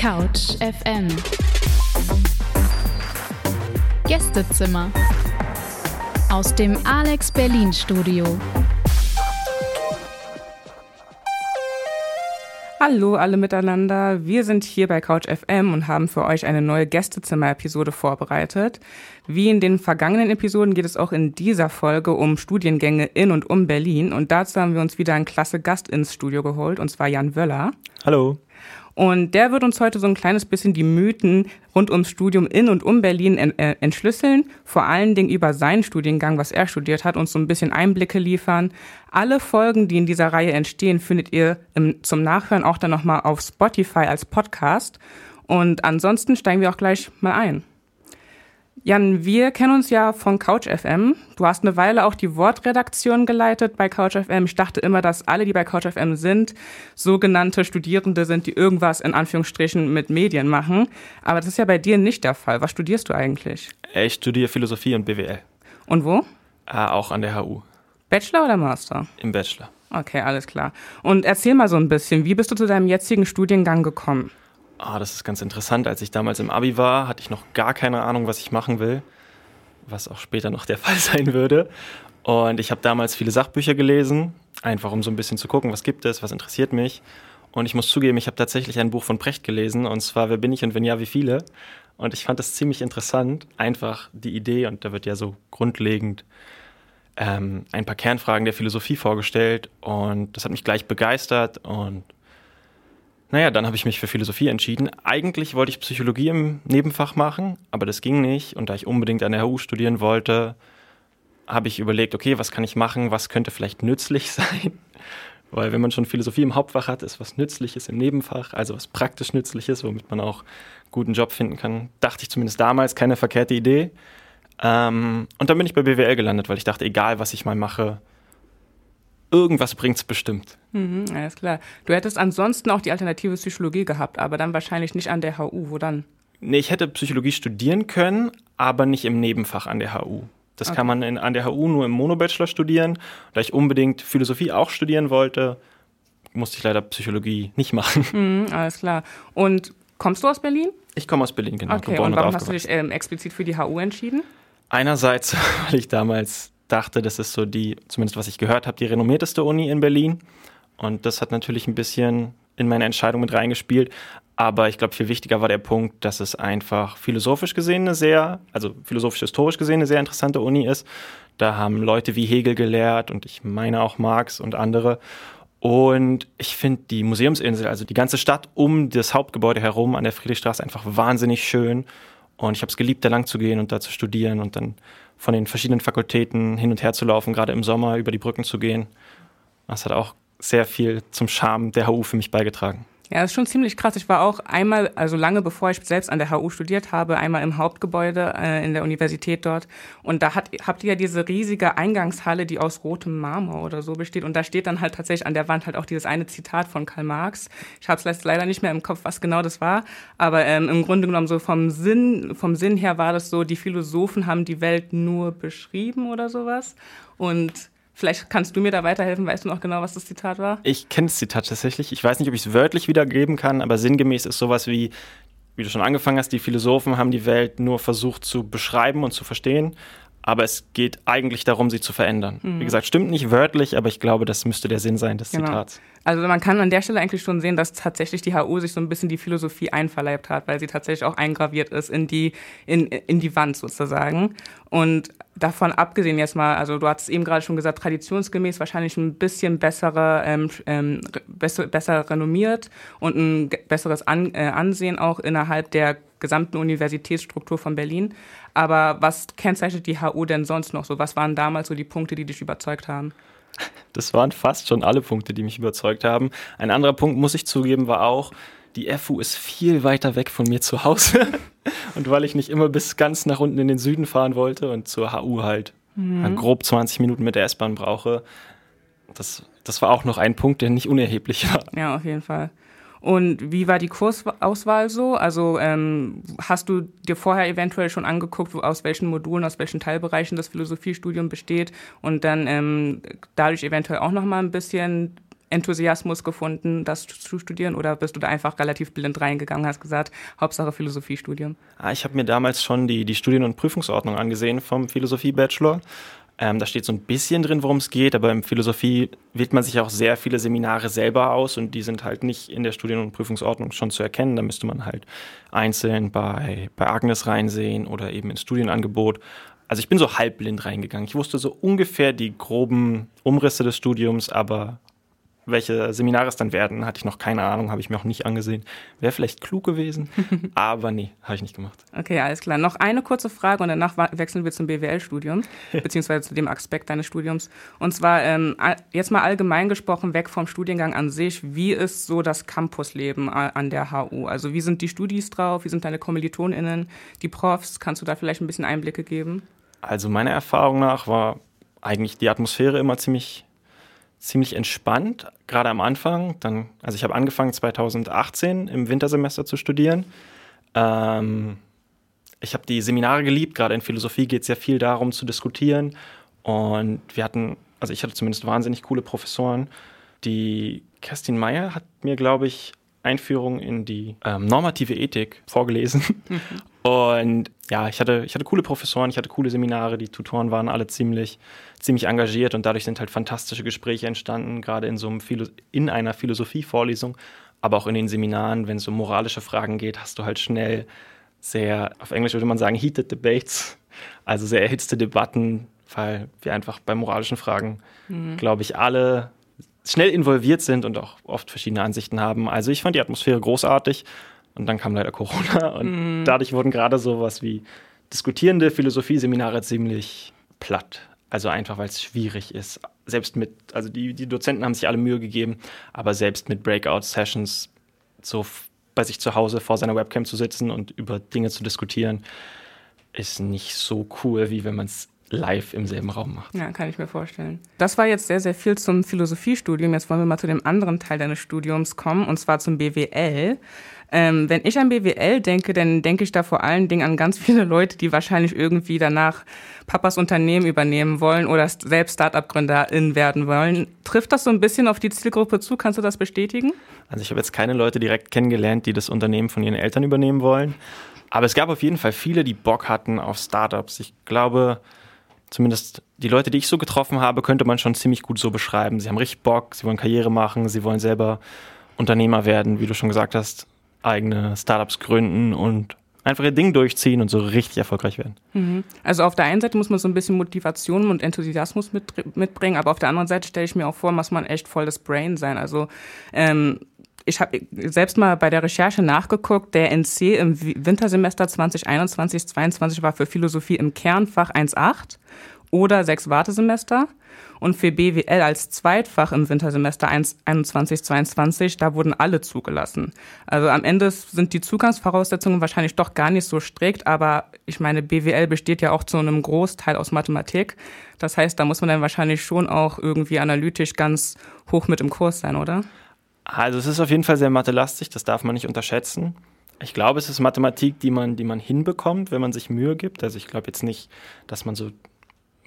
Couch FM Gästezimmer aus dem Alex Berlin Studio. Hallo alle miteinander, wir sind hier bei Couch FM und haben für euch eine neue Gästezimmer-Episode vorbereitet. Wie in den vergangenen Episoden geht es auch in dieser Folge um Studiengänge in und um Berlin und dazu haben wir uns wieder einen klasse Gast ins Studio geholt und zwar Jan Wöller. Hallo. Und der wird uns heute so ein kleines bisschen die Mythen rund ums Studium in und um Berlin äh, entschlüsseln, vor allen Dingen über seinen Studiengang, was er studiert hat, uns so ein bisschen Einblicke liefern. Alle Folgen, die in dieser Reihe entstehen, findet ihr im, zum Nachhören auch dann nochmal auf Spotify als Podcast. Und ansonsten steigen wir auch gleich mal ein. Jan, wir kennen uns ja von Couch FM. Du hast eine Weile auch die Wortredaktion geleitet bei Couch FM. Ich dachte immer, dass alle, die bei Couch FM sind, sogenannte Studierende sind, die irgendwas in Anführungsstrichen mit Medien machen. Aber das ist ja bei dir nicht der Fall. Was studierst du eigentlich? Ich studiere Philosophie und BWL. Und wo? Äh, auch an der HU. Bachelor oder Master? Im Bachelor. Okay, alles klar. Und erzähl mal so ein bisschen, wie bist du zu deinem jetzigen Studiengang gekommen? Ah, das ist ganz interessant. Als ich damals im Abi war, hatte ich noch gar keine Ahnung, was ich machen will, was auch später noch der Fall sein würde. Und ich habe damals viele Sachbücher gelesen, einfach um so ein bisschen zu gucken, was gibt es, was interessiert mich. Und ich muss zugeben, ich habe tatsächlich ein Buch von Precht gelesen, und zwar Wer bin ich und wenn ja, wie viele. Und ich fand das ziemlich interessant, einfach die Idee, und da wird ja so grundlegend ähm, ein paar Kernfragen der Philosophie vorgestellt. Und das hat mich gleich begeistert und naja, dann habe ich mich für Philosophie entschieden. Eigentlich wollte ich Psychologie im Nebenfach machen, aber das ging nicht. Und da ich unbedingt an der HU studieren wollte, habe ich überlegt, okay, was kann ich machen, was könnte vielleicht nützlich sein? Weil wenn man schon Philosophie im Hauptfach hat, ist was Nützliches im Nebenfach, also was praktisch Nützliches, womit man auch guten Job finden kann. Dachte ich zumindest damals, keine verkehrte Idee. Ähm, und dann bin ich bei BWL gelandet, weil ich dachte, egal was ich mal mache, irgendwas bringt es bestimmt. Mhm, alles klar. Du hättest ansonsten auch die alternative Psychologie gehabt, aber dann wahrscheinlich nicht an der HU. Wo dann? Nee, ich hätte Psychologie studieren können, aber nicht im Nebenfach an der HU. Das okay. kann man in, an der HU nur im Monobachelor studieren. Da ich unbedingt Philosophie auch studieren wollte, musste ich leider Psychologie nicht machen. Mhm, alles klar. Und kommst du aus Berlin? Ich komme aus Berlin, genau. Okay, und warum hast du dich ähm, explizit für die HU entschieden? Einerseits, weil ich damals dachte, das ist so die, zumindest was ich gehört habe, die renommierteste Uni in Berlin. Und das hat natürlich ein bisschen in meine Entscheidung mit reingespielt. Aber ich glaube, viel wichtiger war der Punkt, dass es einfach philosophisch gesehen eine sehr, also philosophisch-historisch gesehen eine sehr interessante Uni ist. Da haben Leute wie Hegel gelehrt und ich meine auch Marx und andere. Und ich finde die Museumsinsel, also die ganze Stadt um das Hauptgebäude herum an der Friedrichstraße einfach wahnsinnig schön. Und ich habe es geliebt, da lang zu gehen und da zu studieren und dann von den verschiedenen Fakultäten hin und her zu laufen, gerade im Sommer über die Brücken zu gehen. Das hat auch sehr viel zum Charme der HU für mich beigetragen. Ja, das ist schon ziemlich krass. Ich war auch einmal, also lange bevor ich selbst an der HU studiert habe, einmal im Hauptgebäude äh, in der Universität dort. Und da hat, habt ihr ja diese riesige Eingangshalle, die aus rotem Marmor oder so besteht. Und da steht dann halt tatsächlich an der Wand halt auch dieses eine Zitat von Karl Marx. Ich habe es leider nicht mehr im Kopf, was genau das war. Aber ähm, im Grunde genommen so vom Sinn, vom Sinn her war das so, die Philosophen haben die Welt nur beschrieben oder sowas. Und Vielleicht kannst du mir da weiterhelfen. Weißt du noch genau, was das Zitat war? Ich kenne das Zitat tatsächlich. Ich weiß nicht, ob ich es wörtlich wiedergeben kann, aber sinngemäß ist sowas wie, wie du schon angefangen hast, die Philosophen haben die Welt nur versucht zu beschreiben und zu verstehen, aber es geht eigentlich darum, sie zu verändern. Mhm. Wie gesagt, stimmt nicht wörtlich, aber ich glaube, das müsste der Sinn sein des genau. Zitats. Also man kann an der Stelle eigentlich schon sehen, dass tatsächlich die HU sich so ein bisschen die Philosophie einverleibt hat, weil sie tatsächlich auch eingraviert ist in die, in, in die Wand sozusagen. Und davon abgesehen jetzt mal, also du hast eben gerade schon gesagt, traditionsgemäß wahrscheinlich ein bisschen bessere, ähm, ähm, besser, besser renommiert und ein besseres An, äh, Ansehen auch innerhalb der gesamten Universitätsstruktur von Berlin. Aber was kennzeichnet die HU denn sonst noch so? Was waren damals so die Punkte, die dich überzeugt haben? Das waren fast schon alle Punkte, die mich überzeugt haben. Ein anderer Punkt, muss ich zugeben, war auch, die FU ist viel weiter weg von mir zu Hause. und weil ich nicht immer bis ganz nach unten in den Süden fahren wollte und zur HU halt mhm. grob 20 Minuten mit der S-Bahn brauche, das, das war auch noch ein Punkt, der nicht unerheblich war. Ja, auf jeden Fall. Und wie war die Kursauswahl so? Also ähm, hast du dir vorher eventuell schon angeguckt, aus welchen Modulen, aus welchen Teilbereichen das Philosophiestudium besteht und dann ähm, dadurch eventuell auch noch mal ein bisschen Enthusiasmus gefunden, das zu studieren? Oder bist du da einfach relativ blind reingegangen, hast gesagt, Hauptsache Philosophiestudium? Ah, ich habe mir damals schon die, die Studien- und Prüfungsordnung angesehen vom Philosophie-Bachelor. Ähm, da steht so ein bisschen drin, worum es geht, aber in Philosophie wählt man sich auch sehr viele Seminare selber aus und die sind halt nicht in der Studien- und Prüfungsordnung schon zu erkennen. Da müsste man halt einzeln bei, bei Agnes reinsehen oder eben ins Studienangebot. Also ich bin so halbblind reingegangen. Ich wusste so ungefähr die groben Umrisse des Studiums, aber welche Seminare es dann werden, hatte ich noch keine Ahnung, habe ich mir auch nicht angesehen. Wäre vielleicht klug gewesen, aber nee, habe ich nicht gemacht. Okay, alles klar. Noch eine kurze Frage und danach wechseln wir zum BWL-Studium, beziehungsweise zu dem Aspekt deines Studiums. Und zwar ähm, jetzt mal allgemein gesprochen, weg vom Studiengang an sich. Wie ist so das Campusleben an der HU? Also wie sind die Studis drauf? Wie sind deine KommilitonInnen, die Profs? Kannst du da vielleicht ein bisschen Einblicke geben? Also meiner Erfahrung nach war eigentlich die Atmosphäre immer ziemlich ziemlich entspannt, gerade am Anfang. Dann, also ich habe angefangen 2018 im Wintersemester zu studieren. Ähm, ich habe die Seminare geliebt, gerade in Philosophie geht es ja viel darum zu diskutieren. Und wir hatten, also ich hatte zumindest wahnsinnig coole Professoren. Die Kerstin Meyer hat mir, glaube ich, Einführung in die ähm, normative Ethik vorgelesen. Und ja, ich hatte, ich hatte coole Professoren, ich hatte coole Seminare, die Tutoren waren alle ziemlich, ziemlich engagiert und dadurch sind halt fantastische Gespräche entstanden, gerade in so einem Philo in einer Philosophievorlesung, aber auch in den Seminaren, wenn es um moralische Fragen geht, hast du halt schnell sehr, auf Englisch würde man sagen, heated debates, also sehr erhitzte Debatten, weil wir einfach bei moralischen Fragen, mhm. glaube ich, alle schnell involviert sind und auch oft verschiedene Ansichten haben. Also ich fand die Atmosphäre großartig und dann kam leider Corona und mhm. dadurch wurden gerade sowas wie diskutierende Philosophieseminare ziemlich platt. Also einfach, weil es schwierig ist. Selbst mit, also die, die Dozenten haben sich alle Mühe gegeben, aber selbst mit Breakout-Sessions so bei sich zu Hause vor seiner Webcam zu sitzen und über Dinge zu diskutieren, ist nicht so cool, wie wenn man es live im selben Raum macht. Ja, kann ich mir vorstellen. Das war jetzt sehr, sehr viel zum Philosophiestudium. Jetzt wollen wir mal zu dem anderen Teil deines Studiums kommen, und zwar zum BWL. Ähm, wenn ich an BWL denke, dann denke ich da vor allen Dingen an ganz viele Leute, die wahrscheinlich irgendwie danach Papas Unternehmen übernehmen wollen oder selbst Start-up-GründerInnen werden wollen. Trifft das so ein bisschen auf die Zielgruppe zu? Kannst du das bestätigen? Also ich habe jetzt keine Leute direkt kennengelernt, die das Unternehmen von ihren Eltern übernehmen wollen. Aber es gab auf jeden Fall viele, die Bock hatten auf Startups. Ich glaube, zumindest die Leute, die ich so getroffen habe, könnte man schon ziemlich gut so beschreiben. Sie haben richtig Bock, sie wollen Karriere machen, sie wollen selber Unternehmer werden, wie du schon gesagt hast, eigene Startups gründen und einfach ihr Ding durchziehen und so richtig erfolgreich werden. Mhm. Also auf der einen Seite muss man so ein bisschen Motivation und Enthusiasmus mit, mitbringen, aber auf der anderen Seite stelle ich mir auch vor, muss man echt voll das Brain sein. Also ähm, ich habe selbst mal bei der Recherche nachgeguckt, der NC im Wintersemester 2021, 2022 war für Philosophie im Kernfach 1,8 oder sechs Wartesemester. Und für BWL als Zweitfach im Wintersemester 21, 22, da wurden alle zugelassen. Also am Ende sind die Zugangsvoraussetzungen wahrscheinlich doch gar nicht so strikt, aber ich meine, BWL besteht ja auch zu einem Großteil aus Mathematik. Das heißt, da muss man dann wahrscheinlich schon auch irgendwie analytisch ganz hoch mit im Kurs sein, oder? Also es ist auf jeden Fall sehr mathelastig, das darf man nicht unterschätzen. Ich glaube, es ist Mathematik, die man, die man hinbekommt, wenn man sich Mühe gibt. Also ich glaube jetzt nicht, dass man so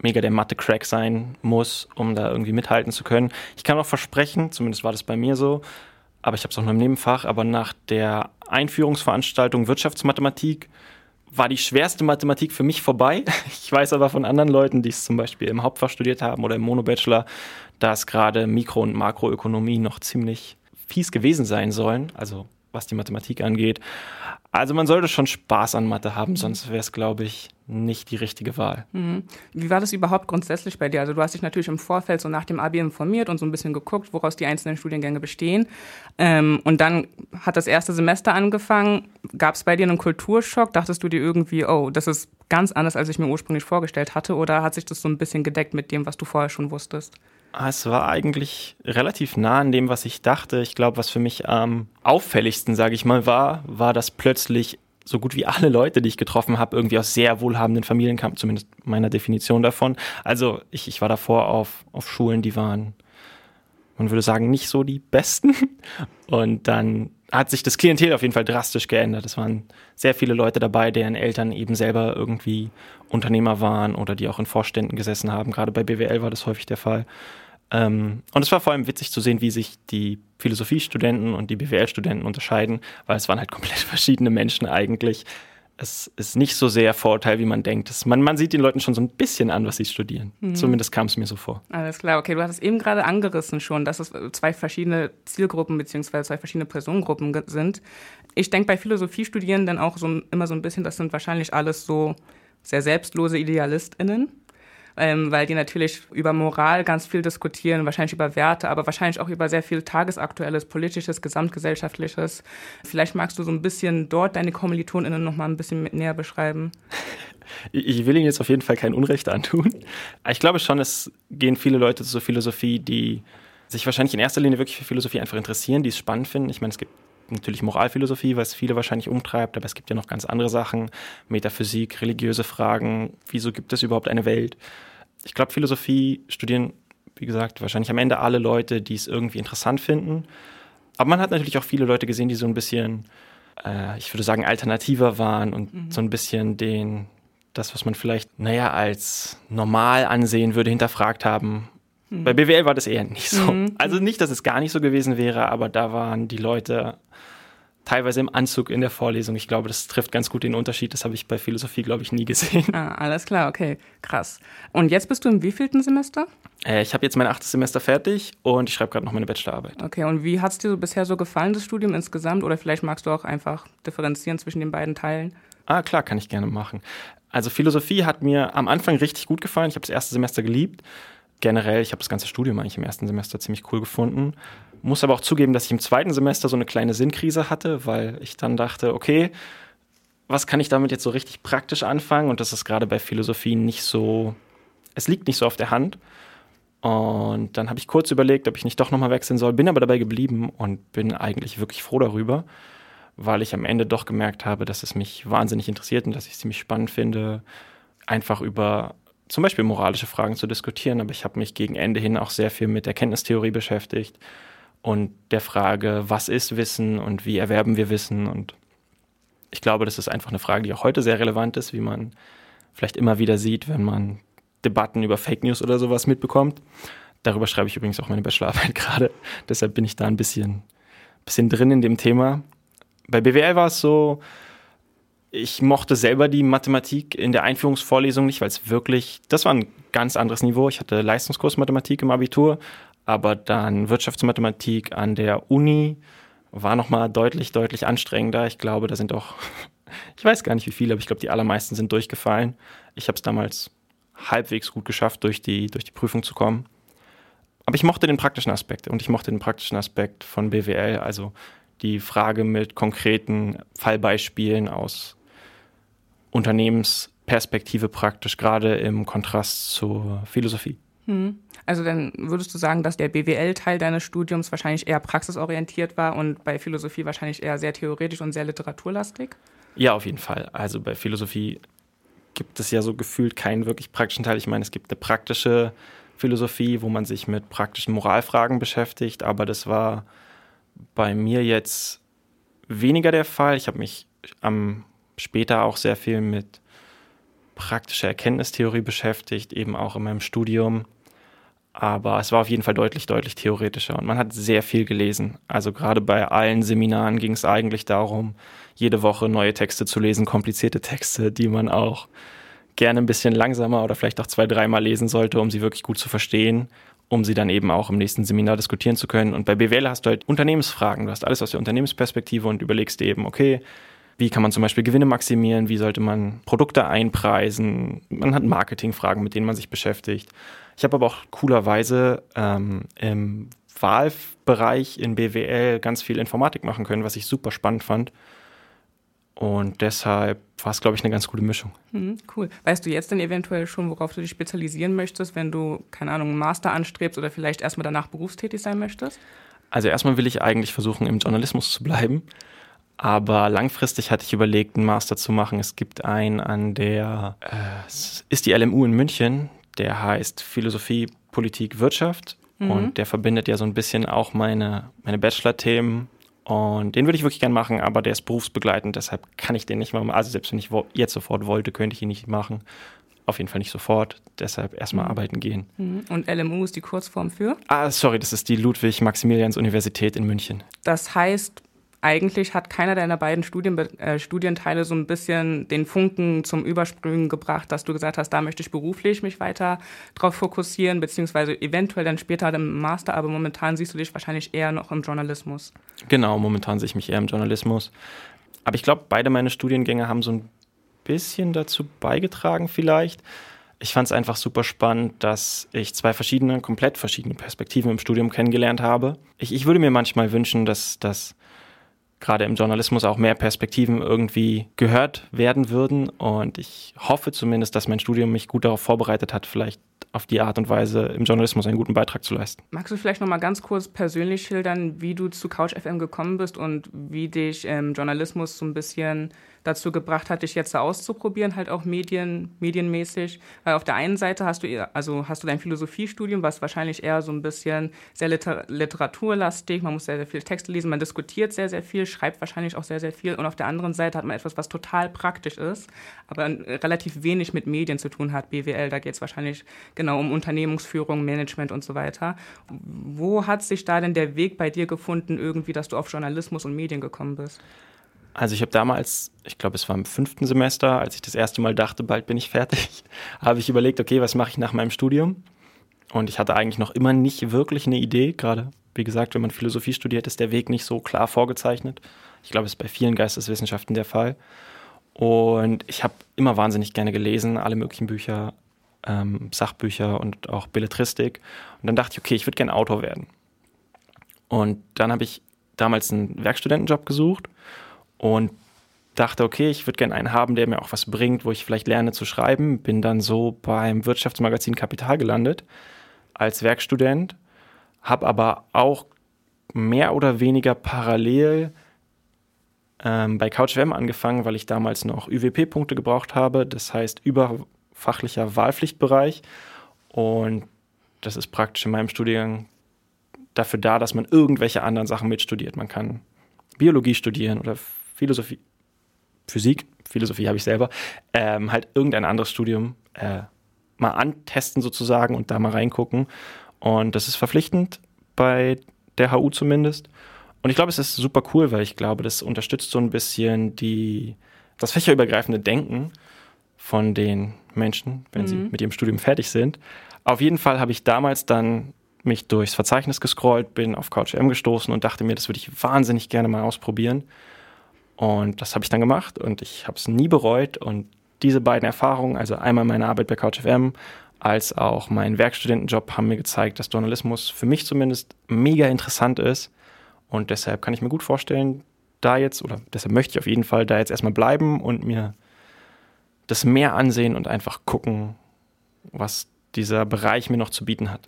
mega der Mathe-Crack sein muss, um da irgendwie mithalten zu können. Ich kann auch versprechen, zumindest war das bei mir so, aber ich habe es auch nur im Nebenfach, aber nach der Einführungsveranstaltung Wirtschaftsmathematik war die schwerste Mathematik für mich vorbei. Ich weiß aber von anderen Leuten, die es zum Beispiel im Hauptfach studiert haben oder im Monobachelor, dass gerade Mikro- und Makroökonomie noch ziemlich fies gewesen sein sollen, also was die Mathematik angeht. Also man sollte schon Spaß an Mathe haben, sonst wäre es, glaube ich, nicht die richtige Wahl. Mhm. Wie war das überhaupt grundsätzlich bei dir? Also du hast dich natürlich im Vorfeld so nach dem Abi informiert und so ein bisschen geguckt, woraus die einzelnen Studiengänge bestehen. Ähm, und dann hat das erste Semester angefangen. Gab es bei dir einen Kulturschock? Dachtest du dir irgendwie, oh, das ist ganz anders, als ich mir ursprünglich vorgestellt hatte? Oder hat sich das so ein bisschen gedeckt mit dem, was du vorher schon wusstest? Ah, es war eigentlich relativ nah an dem, was ich dachte. Ich glaube, was für mich am auffälligsten, sage ich mal, war, war, dass plötzlich so gut wie alle Leute, die ich getroffen habe, irgendwie aus sehr wohlhabenden Familien kamen, zumindest meiner Definition davon. Also ich, ich war davor auf, auf Schulen, die waren, man würde sagen, nicht so die besten. Und dann hat sich das Klientel auf jeden Fall drastisch geändert. Es waren sehr viele Leute dabei, deren Eltern eben selber irgendwie Unternehmer waren oder die auch in Vorständen gesessen haben. Gerade bei BWL war das häufig der Fall. Ähm, und es war vor allem witzig zu sehen, wie sich die Philosophiestudenten und die BWL-Studenten unterscheiden, weil es waren halt komplett verschiedene Menschen eigentlich. Es ist nicht so sehr Vorurteil, wie man denkt. Es, man, man sieht den Leuten schon so ein bisschen an, was sie studieren. Mhm. Zumindest kam es mir so vor. Alles klar, okay. Du hast es eben gerade angerissen schon, dass es zwei verschiedene Zielgruppen bzw. zwei verschiedene Personengruppen sind. Ich denke bei Philosophiestudierenden auch so, immer so ein bisschen, das sind wahrscheinlich alles so sehr selbstlose IdealistInnen ähm, weil die natürlich über Moral ganz viel diskutieren, wahrscheinlich über Werte, aber wahrscheinlich auch über sehr viel tagesaktuelles, politisches, gesamtgesellschaftliches. Vielleicht magst du so ein bisschen dort deine KommilitonInnen noch mal ein bisschen näher beschreiben. Ich will Ihnen jetzt auf jeden Fall kein Unrecht antun. Ich glaube schon, es gehen viele Leute zur Philosophie, die sich wahrscheinlich in erster Linie wirklich für Philosophie einfach interessieren, die es spannend finden. Ich meine, es gibt natürlich Moralphilosophie, was viele wahrscheinlich umtreibt, aber es gibt ja noch ganz andere Sachen, Metaphysik, religiöse Fragen, wieso gibt es überhaupt eine Welt? Ich glaube, Philosophie studieren, wie gesagt, wahrscheinlich am Ende alle Leute, die es irgendwie interessant finden. Aber man hat natürlich auch viele Leute gesehen, die so ein bisschen, äh, ich würde sagen, alternativer waren und mhm. so ein bisschen den, das, was man vielleicht, naja, als normal ansehen würde, hinterfragt haben. Mhm. Bei BWL war das eher nicht so. Mhm. Also nicht, dass es gar nicht so gewesen wäre, aber da waren die Leute teilweise im Anzug in der Vorlesung. Ich glaube, das trifft ganz gut den Unterschied. Das habe ich bei Philosophie, glaube ich, nie gesehen. Ah, alles klar, okay, krass. Und jetzt bist du im wievielten Semester? Äh, ich habe jetzt mein achtes Semester fertig und ich schreibe gerade noch meine Bachelorarbeit. Okay, und wie hat es dir so bisher so gefallen, das Studium insgesamt? Oder vielleicht magst du auch einfach differenzieren zwischen den beiden Teilen? Ah, klar, kann ich gerne machen. Also Philosophie hat mir am Anfang richtig gut gefallen. Ich habe das erste Semester geliebt. Generell, ich habe das ganze Studium eigentlich im ersten Semester ziemlich cool gefunden. Muss aber auch zugeben, dass ich im zweiten Semester so eine kleine Sinnkrise hatte, weil ich dann dachte, okay, was kann ich damit jetzt so richtig praktisch anfangen? Und das ist gerade bei Philosophie nicht so, es liegt nicht so auf der Hand. Und dann habe ich kurz überlegt, ob ich nicht doch nochmal wechseln soll, bin aber dabei geblieben und bin eigentlich wirklich froh darüber, weil ich am Ende doch gemerkt habe, dass es mich wahnsinnig interessiert und dass ich es ziemlich spannend finde, einfach über zum Beispiel moralische Fragen zu diskutieren. Aber ich habe mich gegen Ende hin auch sehr viel mit Erkenntnistheorie beschäftigt und der Frage, was ist Wissen und wie erwerben wir Wissen. Und ich glaube, das ist einfach eine Frage, die auch heute sehr relevant ist, wie man vielleicht immer wieder sieht, wenn man Debatten über Fake News oder sowas mitbekommt. Darüber schreibe ich übrigens auch meine Bachelorarbeit gerade. Deshalb bin ich da ein bisschen, bisschen drin in dem Thema. Bei BWL war es so, ich mochte selber die Mathematik in der Einführungsvorlesung nicht, weil es wirklich, das war ein ganz anderes Niveau. Ich hatte Leistungskurs Mathematik im Abitur, aber dann Wirtschaftsmathematik an der Uni war nochmal deutlich, deutlich anstrengender. Ich glaube, da sind auch, ich weiß gar nicht wie viele, aber ich glaube, die allermeisten sind durchgefallen. Ich habe es damals halbwegs gut geschafft, durch die, durch die Prüfung zu kommen. Aber ich mochte den praktischen Aspekt und ich mochte den praktischen Aspekt von BWL, also die Frage mit konkreten Fallbeispielen aus Unternehmensperspektive praktisch, gerade im Kontrast zur Philosophie. Hm. Also dann würdest du sagen, dass der BWL-Teil deines Studiums wahrscheinlich eher praxisorientiert war und bei Philosophie wahrscheinlich eher sehr theoretisch und sehr literaturlastig? Ja, auf jeden Fall. Also bei Philosophie gibt es ja so gefühlt keinen wirklich praktischen Teil. Ich meine, es gibt eine praktische Philosophie, wo man sich mit praktischen Moralfragen beschäftigt, aber das war bei mir jetzt weniger der Fall. Ich habe mich am später auch sehr viel mit praktischer Erkenntnistheorie beschäftigt, eben auch in meinem Studium. Aber es war auf jeden Fall deutlich, deutlich theoretischer und man hat sehr viel gelesen. Also gerade bei allen Seminaren ging es eigentlich darum, jede Woche neue Texte zu lesen, komplizierte Texte, die man auch gerne ein bisschen langsamer oder vielleicht auch zwei, dreimal lesen sollte, um sie wirklich gut zu verstehen, um sie dann eben auch im nächsten Seminar diskutieren zu können. Und bei BWL hast du halt Unternehmensfragen, du hast alles aus der Unternehmensperspektive und überlegst eben, okay, wie kann man zum Beispiel Gewinne maximieren? Wie sollte man Produkte einpreisen? Man hat Marketingfragen, mit denen man sich beschäftigt. Ich habe aber auch coolerweise ähm, im Wahlbereich in BWL ganz viel Informatik machen können, was ich super spannend fand. Und deshalb war es, glaube ich, eine ganz gute Mischung. Mhm, cool. Weißt du jetzt denn eventuell schon, worauf du dich spezialisieren möchtest, wenn du, keine Ahnung, einen Master anstrebst oder vielleicht erstmal danach berufstätig sein möchtest? Also erstmal will ich eigentlich versuchen, im Journalismus zu bleiben. Aber langfristig hatte ich überlegt, einen Master zu machen. Es gibt einen an der, äh, ist die LMU in München, der heißt Philosophie, Politik, Wirtschaft. Mhm. Und der verbindet ja so ein bisschen auch meine, meine Bachelor-Themen. Und den würde ich wirklich gern machen, aber der ist berufsbegleitend, deshalb kann ich den nicht machen. Also selbst wenn ich jetzt sofort wollte, könnte ich ihn nicht machen. auf jeden Fall nicht sofort. Deshalb erstmal mhm. arbeiten gehen. Mhm. Und LMU ist die Kurzform für? Ah, sorry, das ist die Ludwig-Maximilians-Universität in München. Das heißt, eigentlich hat keiner deiner beiden Studien, äh, Studienteile so ein bisschen den Funken zum Überspringen gebracht, dass du gesagt hast, da möchte ich beruflich mich weiter drauf fokussieren, beziehungsweise eventuell dann später im Master, aber momentan siehst du dich wahrscheinlich eher noch im Journalismus. Genau, momentan sehe ich mich eher im Journalismus. Aber ich glaube, beide meine Studiengänge haben so ein bisschen dazu beigetragen vielleicht. Ich fand es einfach super spannend, dass ich zwei verschiedene, komplett verschiedene Perspektiven im Studium kennengelernt habe. Ich, ich würde mir manchmal wünschen, dass, dass gerade im Journalismus auch mehr Perspektiven irgendwie gehört werden würden. Und ich hoffe zumindest, dass mein Studium mich gut darauf vorbereitet hat, vielleicht auf die Art und Weise im Journalismus einen guten Beitrag zu leisten. Magst du vielleicht noch mal ganz kurz persönlich schildern, wie du zu Couch FM gekommen bist und wie dich ähm, Journalismus so ein bisschen dazu gebracht hat, dich jetzt auszuprobieren, halt auch Medien, medienmäßig. Weil auf der einen Seite hast du, also hast du dein Philosophiestudium, was wahrscheinlich eher so ein bisschen sehr liter literaturlastig, man muss sehr, sehr viele Texte lesen, man diskutiert sehr, sehr viel, schreibt wahrscheinlich auch sehr, sehr viel. Und auf der anderen Seite hat man etwas, was total praktisch ist, aber relativ wenig mit Medien zu tun hat, BWL. Da geht es wahrscheinlich genau um Unternehmensführung, Management und so weiter. Wo hat sich da denn der Weg bei dir gefunden, irgendwie, dass du auf Journalismus und Medien gekommen bist? Also ich habe damals, ich glaube, es war im fünften Semester, als ich das erste Mal dachte, bald bin ich fertig, habe ich überlegt, okay, was mache ich nach meinem Studium? Und ich hatte eigentlich noch immer nicht wirklich eine Idee, gerade wie gesagt, wenn man Philosophie studiert, ist der Weg nicht so klar vorgezeichnet. Ich glaube, es ist bei vielen Geisteswissenschaften der Fall. Und ich habe immer wahnsinnig gerne gelesen, alle möglichen Bücher, ähm, Sachbücher und auch Belletristik. Und dann dachte ich, okay, ich würde gerne Autor werden. Und dann habe ich damals einen Werkstudentenjob gesucht und dachte, okay, ich würde gerne einen haben, der mir auch was bringt, wo ich vielleicht lerne zu schreiben. Bin dann so beim Wirtschaftsmagazin Kapital gelandet als Werkstudent, habe aber auch mehr oder weniger parallel ähm, bei CouchWM angefangen, weil ich damals noch ÜWP-Punkte gebraucht habe, das heißt überfachlicher Wahlpflichtbereich. Und das ist praktisch in meinem Studiengang dafür da, dass man irgendwelche anderen Sachen mitstudiert. Man kann Biologie studieren oder Philosophie, Physik, Philosophie habe ich selber, ähm, halt irgendein anderes Studium äh, mal antesten sozusagen und da mal reingucken. Und das ist verpflichtend bei der HU zumindest. Und ich glaube, es ist super cool, weil ich glaube, das unterstützt so ein bisschen die, das fächerübergreifende Denken von den Menschen, wenn mhm. sie mit ihrem Studium fertig sind. Auf jeden Fall habe ich damals dann mich durchs Verzeichnis gescrollt, bin auf CouchM gestoßen und dachte mir, das würde ich wahnsinnig gerne mal ausprobieren. Und das habe ich dann gemacht und ich habe es nie bereut. Und diese beiden Erfahrungen, also einmal meine Arbeit bei CouchFM als auch mein Werkstudentenjob, haben mir gezeigt, dass Journalismus für mich zumindest mega interessant ist. Und deshalb kann ich mir gut vorstellen, da jetzt, oder deshalb möchte ich auf jeden Fall da jetzt erstmal bleiben und mir das mehr ansehen und einfach gucken, was dieser Bereich mir noch zu bieten hat.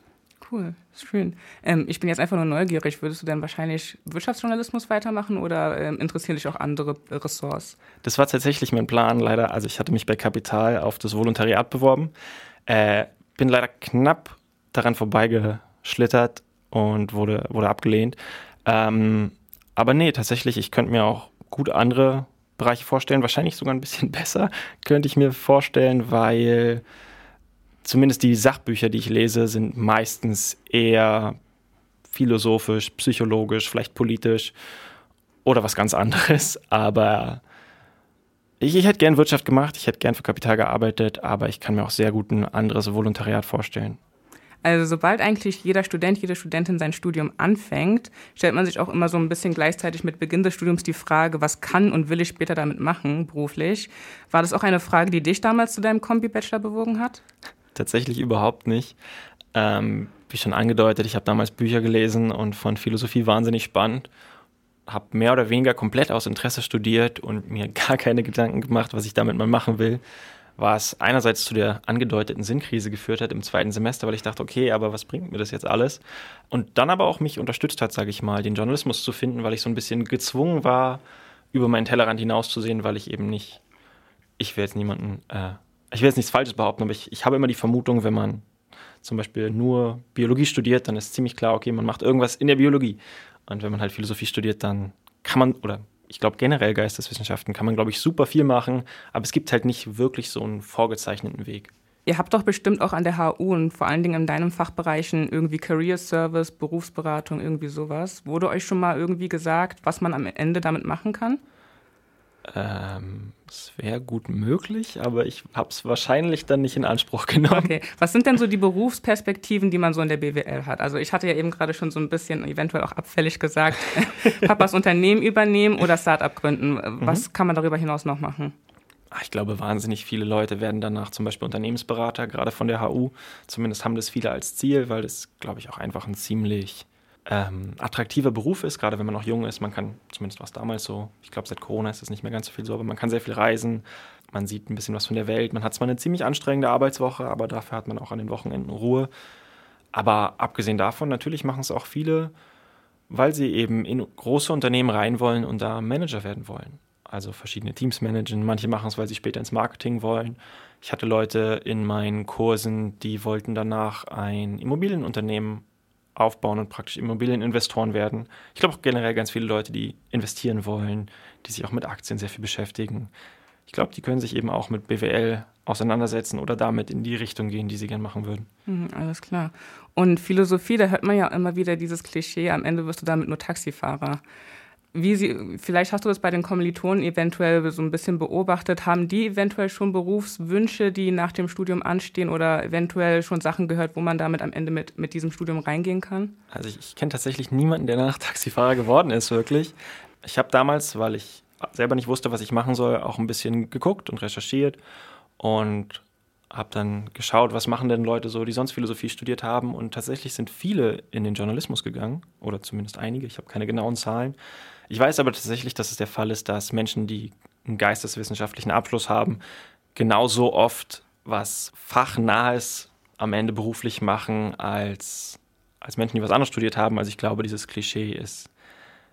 Cool, schön. Ähm, ich bin jetzt einfach nur neugierig. Würdest du denn wahrscheinlich Wirtschaftsjournalismus weitermachen oder ähm, interessieren dich auch andere Ressorts? Das war tatsächlich mein Plan, leider. Also ich hatte mich bei Kapital auf das Volontariat beworben. Äh, bin leider knapp daran vorbeigeschlittert und wurde, wurde abgelehnt. Ähm, aber nee, tatsächlich, ich könnte mir auch gut andere Bereiche vorstellen. Wahrscheinlich sogar ein bisschen besser, könnte ich mir vorstellen, weil zumindest die Sachbücher, die ich lese, sind meistens eher philosophisch, psychologisch, vielleicht politisch oder was ganz anderes. Aber ich, ich hätte gern Wirtschaft gemacht, ich hätte gern für Kapital gearbeitet, aber ich kann mir auch sehr gut ein anderes Volontariat vorstellen. Also sobald eigentlich jeder Student, jede Studentin sein Studium anfängt, stellt man sich auch immer so ein bisschen gleichzeitig mit Beginn des Studiums die Frage, was kann und will ich später damit machen, beruflich. War das auch eine Frage, die dich damals zu deinem Kombi-Bachelor bewogen hat? Tatsächlich überhaupt nicht. Ähm, wie schon angedeutet, ich habe damals Bücher gelesen und von Philosophie wahnsinnig spannend. Habe mehr oder weniger komplett aus Interesse studiert und mir gar keine Gedanken gemacht, was ich damit mal machen will. Was einerseits zu der angedeuteten Sinnkrise geführt hat im zweiten Semester, weil ich dachte, okay, aber was bringt mir das jetzt alles? Und dann aber auch mich unterstützt hat, sage ich mal, den Journalismus zu finden, weil ich so ein bisschen gezwungen war, über meinen Tellerrand hinauszusehen, weil ich eben nicht, ich will jetzt niemanden äh, ich will jetzt nichts Falsches behaupten, aber ich, ich habe immer die Vermutung, wenn man zum Beispiel nur Biologie studiert, dann ist ziemlich klar, okay, man macht irgendwas in der Biologie. Und wenn man halt Philosophie studiert, dann kann man, oder ich glaube generell Geisteswissenschaften, kann man, glaube ich, super viel machen, aber es gibt halt nicht wirklich so einen vorgezeichneten Weg. Ihr habt doch bestimmt auch an der HU und vor allen Dingen in deinen Fachbereichen irgendwie Career Service, Berufsberatung, irgendwie sowas. Wurde euch schon mal irgendwie gesagt, was man am Ende damit machen kann? Ähm, es wäre gut möglich, aber ich habe es wahrscheinlich dann nicht in Anspruch genommen. Okay, was sind denn so die Berufsperspektiven, die man so in der BWL hat? Also ich hatte ja eben gerade schon so ein bisschen eventuell auch abfällig gesagt, Papas Unternehmen übernehmen oder Start-up gründen. Was mhm. kann man darüber hinaus noch machen? Ah, ich glaube, wahnsinnig viele Leute werden danach zum Beispiel Unternehmensberater, gerade von der HU. Zumindest haben das viele als Ziel, weil das, glaube ich, auch einfach ein ziemlich ähm, attraktiver Beruf ist, gerade wenn man noch jung ist. Man kann, zumindest war es damals so, ich glaube seit Corona ist es nicht mehr ganz so viel so, aber man kann sehr viel reisen, man sieht ein bisschen was von der Welt, man hat zwar eine ziemlich anstrengende Arbeitswoche, aber dafür hat man auch an den Wochenenden Ruhe. Aber abgesehen davon, natürlich machen es auch viele, weil sie eben in große Unternehmen rein wollen und da Manager werden wollen. Also verschiedene Teams managen. Manche machen es, weil sie später ins Marketing wollen. Ich hatte Leute in meinen Kursen, die wollten danach ein Immobilienunternehmen aufbauen und praktisch Immobilieninvestoren werden. Ich glaube auch generell ganz viele Leute, die investieren wollen, die sich auch mit Aktien sehr viel beschäftigen. Ich glaube, die können sich eben auch mit BWL auseinandersetzen oder damit in die Richtung gehen, die sie gerne machen würden. Mhm, alles klar. Und Philosophie, da hört man ja immer wieder dieses Klischee, am Ende wirst du damit nur Taxifahrer wie sie, vielleicht hast du das bei den Kommilitonen eventuell so ein bisschen beobachtet, haben die eventuell schon Berufswünsche, die nach dem Studium anstehen oder eventuell schon Sachen gehört, wo man damit am Ende mit, mit diesem Studium reingehen kann? Also ich, ich kenne tatsächlich niemanden, der danach Taxifahrer geworden ist, wirklich. Ich habe damals, weil ich selber nicht wusste, was ich machen soll, auch ein bisschen geguckt und recherchiert und habe dann geschaut, was machen denn Leute so, die sonst Philosophie studiert haben. Und tatsächlich sind viele in den Journalismus gegangen, oder zumindest einige, ich habe keine genauen Zahlen. Ich weiß aber tatsächlich, dass es der Fall ist, dass Menschen, die einen geisteswissenschaftlichen Abschluss haben, genauso oft was Fachnahes am Ende beruflich machen als, als Menschen, die was anderes studiert haben. Also ich glaube, dieses Klischee ist,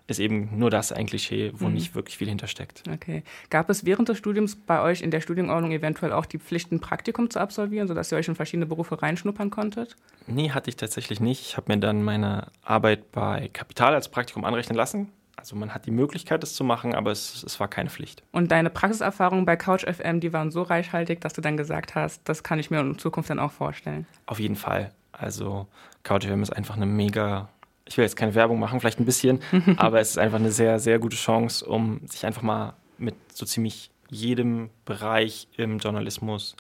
ist eben nur das ein Klischee, wo mhm. nicht wirklich viel hintersteckt. Okay. Gab es während des Studiums bei euch in der Studienordnung eventuell auch die Pflicht, ein Praktikum zu absolvieren, sodass ihr euch in verschiedene Berufe reinschnuppern konntet? Nee, hatte ich tatsächlich nicht. Ich habe mir dann meine Arbeit bei Kapital als Praktikum anrechnen lassen. Also man hat die Möglichkeit, das zu machen, aber es, es war keine Pflicht. Und deine Praxiserfahrungen bei Couch FM, die waren so reichhaltig, dass du dann gesagt hast, das kann ich mir in Zukunft dann auch vorstellen. Auf jeden Fall. Also Couch FM ist einfach eine mega, ich will jetzt keine Werbung machen, vielleicht ein bisschen, aber es ist einfach eine sehr, sehr gute Chance, um sich einfach mal mit so ziemlich jedem Bereich im Journalismus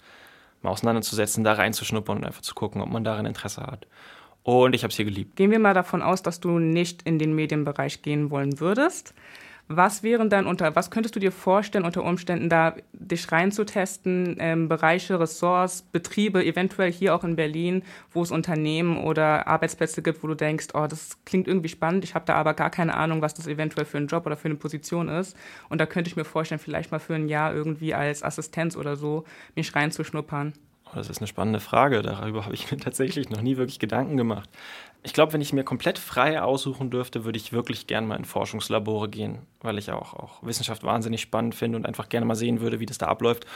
mal auseinanderzusetzen, da reinzuschnuppern und einfach zu gucken, ob man darin Interesse hat. Und ich habe es hier geliebt. Gehen wir mal davon aus, dass du nicht in den Medienbereich gehen wollen würdest. Was wären dann unter, was könntest du dir vorstellen, unter Umständen da dich reinzutesten, ähm, Bereiche, Ressorts, Betriebe, eventuell hier auch in Berlin, wo es Unternehmen oder Arbeitsplätze gibt, wo du denkst, oh, das klingt irgendwie spannend, ich habe da aber gar keine Ahnung, was das eventuell für ein Job oder für eine Position ist. Und da könnte ich mir vorstellen, vielleicht mal für ein Jahr irgendwie als Assistenz oder so mich reinzuschnuppern. Das ist eine spannende Frage. Darüber habe ich mir tatsächlich noch nie wirklich Gedanken gemacht. Ich glaube, wenn ich mir komplett frei aussuchen dürfte, würde ich wirklich gerne mal in Forschungslabore gehen, weil ich auch, auch Wissenschaft wahnsinnig spannend finde und einfach gerne mal sehen würde, wie das da abläuft.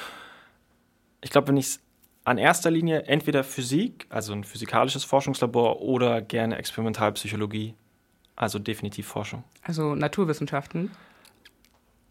Ich glaube, wenn ich es an erster Linie entweder Physik, also ein physikalisches Forschungslabor, oder gerne Experimentalpsychologie, also definitiv Forschung. Also Naturwissenschaften?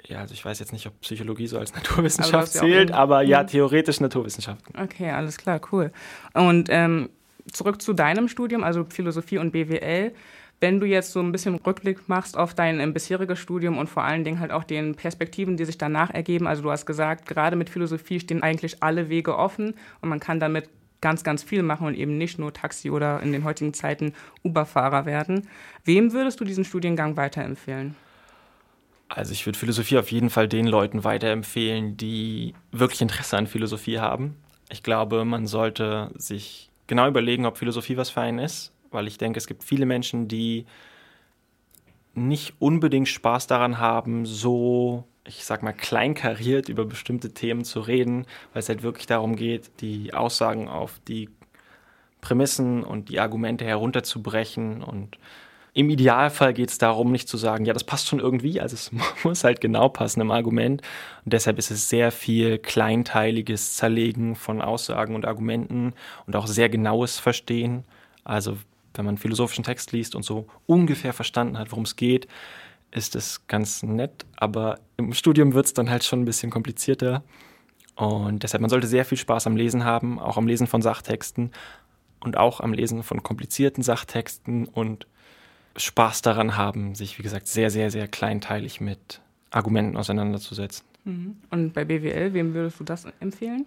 Ja, also ich weiß jetzt nicht, ob Psychologie so als Naturwissenschaft aber zählt, aber ja, mhm. theoretisch Naturwissenschaften. Okay, alles klar, cool. Und ähm, zurück zu deinem Studium, also Philosophie und BWL. Wenn du jetzt so ein bisschen Rückblick machst auf dein ähm, bisheriges Studium und vor allen Dingen halt auch den Perspektiven, die sich danach ergeben, also du hast gesagt, gerade mit Philosophie stehen eigentlich alle Wege offen und man kann damit ganz, ganz viel machen und eben nicht nur Taxi oder in den heutigen Zeiten Uber-Fahrer werden. Wem würdest du diesen Studiengang weiterempfehlen? Also ich würde Philosophie auf jeden Fall den Leuten weiterempfehlen, die wirklich Interesse an Philosophie haben. Ich glaube, man sollte sich genau überlegen, ob Philosophie was für einen ist, weil ich denke, es gibt viele Menschen, die nicht unbedingt Spaß daran haben, so, ich sag mal, kleinkariert über bestimmte Themen zu reden, weil es halt wirklich darum geht, die Aussagen auf die Prämissen und die Argumente herunterzubrechen und im Idealfall geht es darum, nicht zu sagen, ja, das passt schon irgendwie, also es muss halt genau passen im Argument. Und deshalb ist es sehr viel kleinteiliges Zerlegen von Aussagen und Argumenten und auch sehr genaues Verstehen. Also wenn man philosophischen Text liest und so ungefähr verstanden hat, worum es geht, ist es ganz nett, aber im Studium wird es dann halt schon ein bisschen komplizierter. Und deshalb, man sollte sehr viel Spaß am Lesen haben, auch am Lesen von Sachtexten und auch am Lesen von komplizierten Sachtexten und Spaß daran haben, sich, wie gesagt, sehr, sehr, sehr kleinteilig mit Argumenten auseinanderzusetzen. Mhm. Und bei BWL, wem würdest du das empfehlen?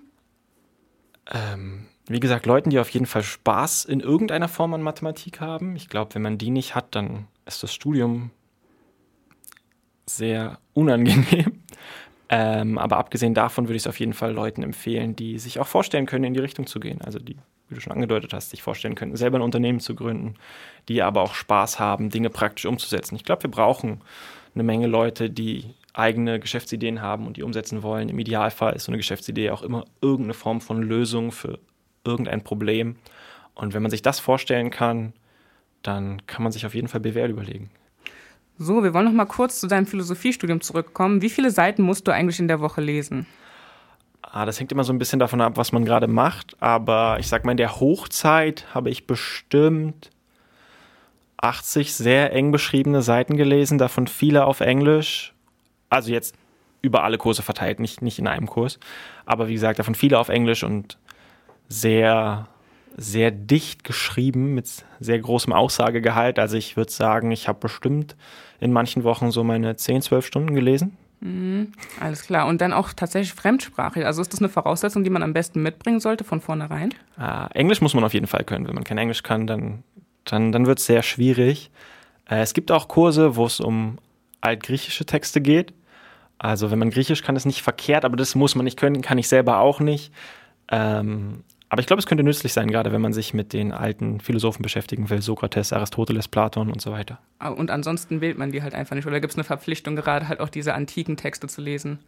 Ähm, wie gesagt, Leuten, die auf jeden Fall Spaß in irgendeiner Form an Mathematik haben. Ich glaube, wenn man die nicht hat, dann ist das Studium sehr unangenehm. Ähm, aber abgesehen davon würde ich es auf jeden Fall Leuten empfehlen, die sich auch vorstellen können, in die Richtung zu gehen. Also die, wie du schon angedeutet hast, sich vorstellen können, selber ein Unternehmen zu gründen, die aber auch Spaß haben, Dinge praktisch umzusetzen. Ich glaube, wir brauchen eine Menge Leute, die eigene Geschäftsideen haben und die umsetzen wollen. Im Idealfall ist so eine Geschäftsidee auch immer irgendeine Form von Lösung für irgendein Problem. Und wenn man sich das vorstellen kann, dann kann man sich auf jeden Fall BWL überlegen. So, wir wollen noch mal kurz zu deinem Philosophiestudium zurückkommen. Wie viele Seiten musst du eigentlich in der Woche lesen? Ah, das hängt immer so ein bisschen davon ab, was man gerade macht. Aber ich sag mal, in der Hochzeit habe ich bestimmt 80 sehr eng beschriebene Seiten gelesen, davon viele auf Englisch. Also jetzt über alle Kurse verteilt, nicht, nicht in einem Kurs. Aber wie gesagt, davon viele auf Englisch und sehr sehr dicht geschrieben mit sehr großem Aussagegehalt. Also ich würde sagen, ich habe bestimmt in manchen Wochen so meine 10, 12 Stunden gelesen. Mhm, alles klar. Und dann auch tatsächlich fremdsprachig. Also ist das eine Voraussetzung, die man am besten mitbringen sollte von vornherein? Äh, Englisch muss man auf jeden Fall können. Wenn man kein Englisch kann, dann, dann, dann wird es sehr schwierig. Äh, es gibt auch Kurse, wo es um altgriechische Texte geht. Also wenn man Griechisch kann, ist nicht verkehrt, aber das muss man nicht können, kann ich selber auch nicht. Ähm, aber ich glaube, es könnte nützlich sein, gerade wenn man sich mit den alten Philosophen beschäftigen will, Sokrates, Aristoteles, Platon und so weiter. Ah, und ansonsten wählt man die halt einfach nicht. Oder gibt es eine Verpflichtung, gerade halt auch diese antiken Texte zu lesen?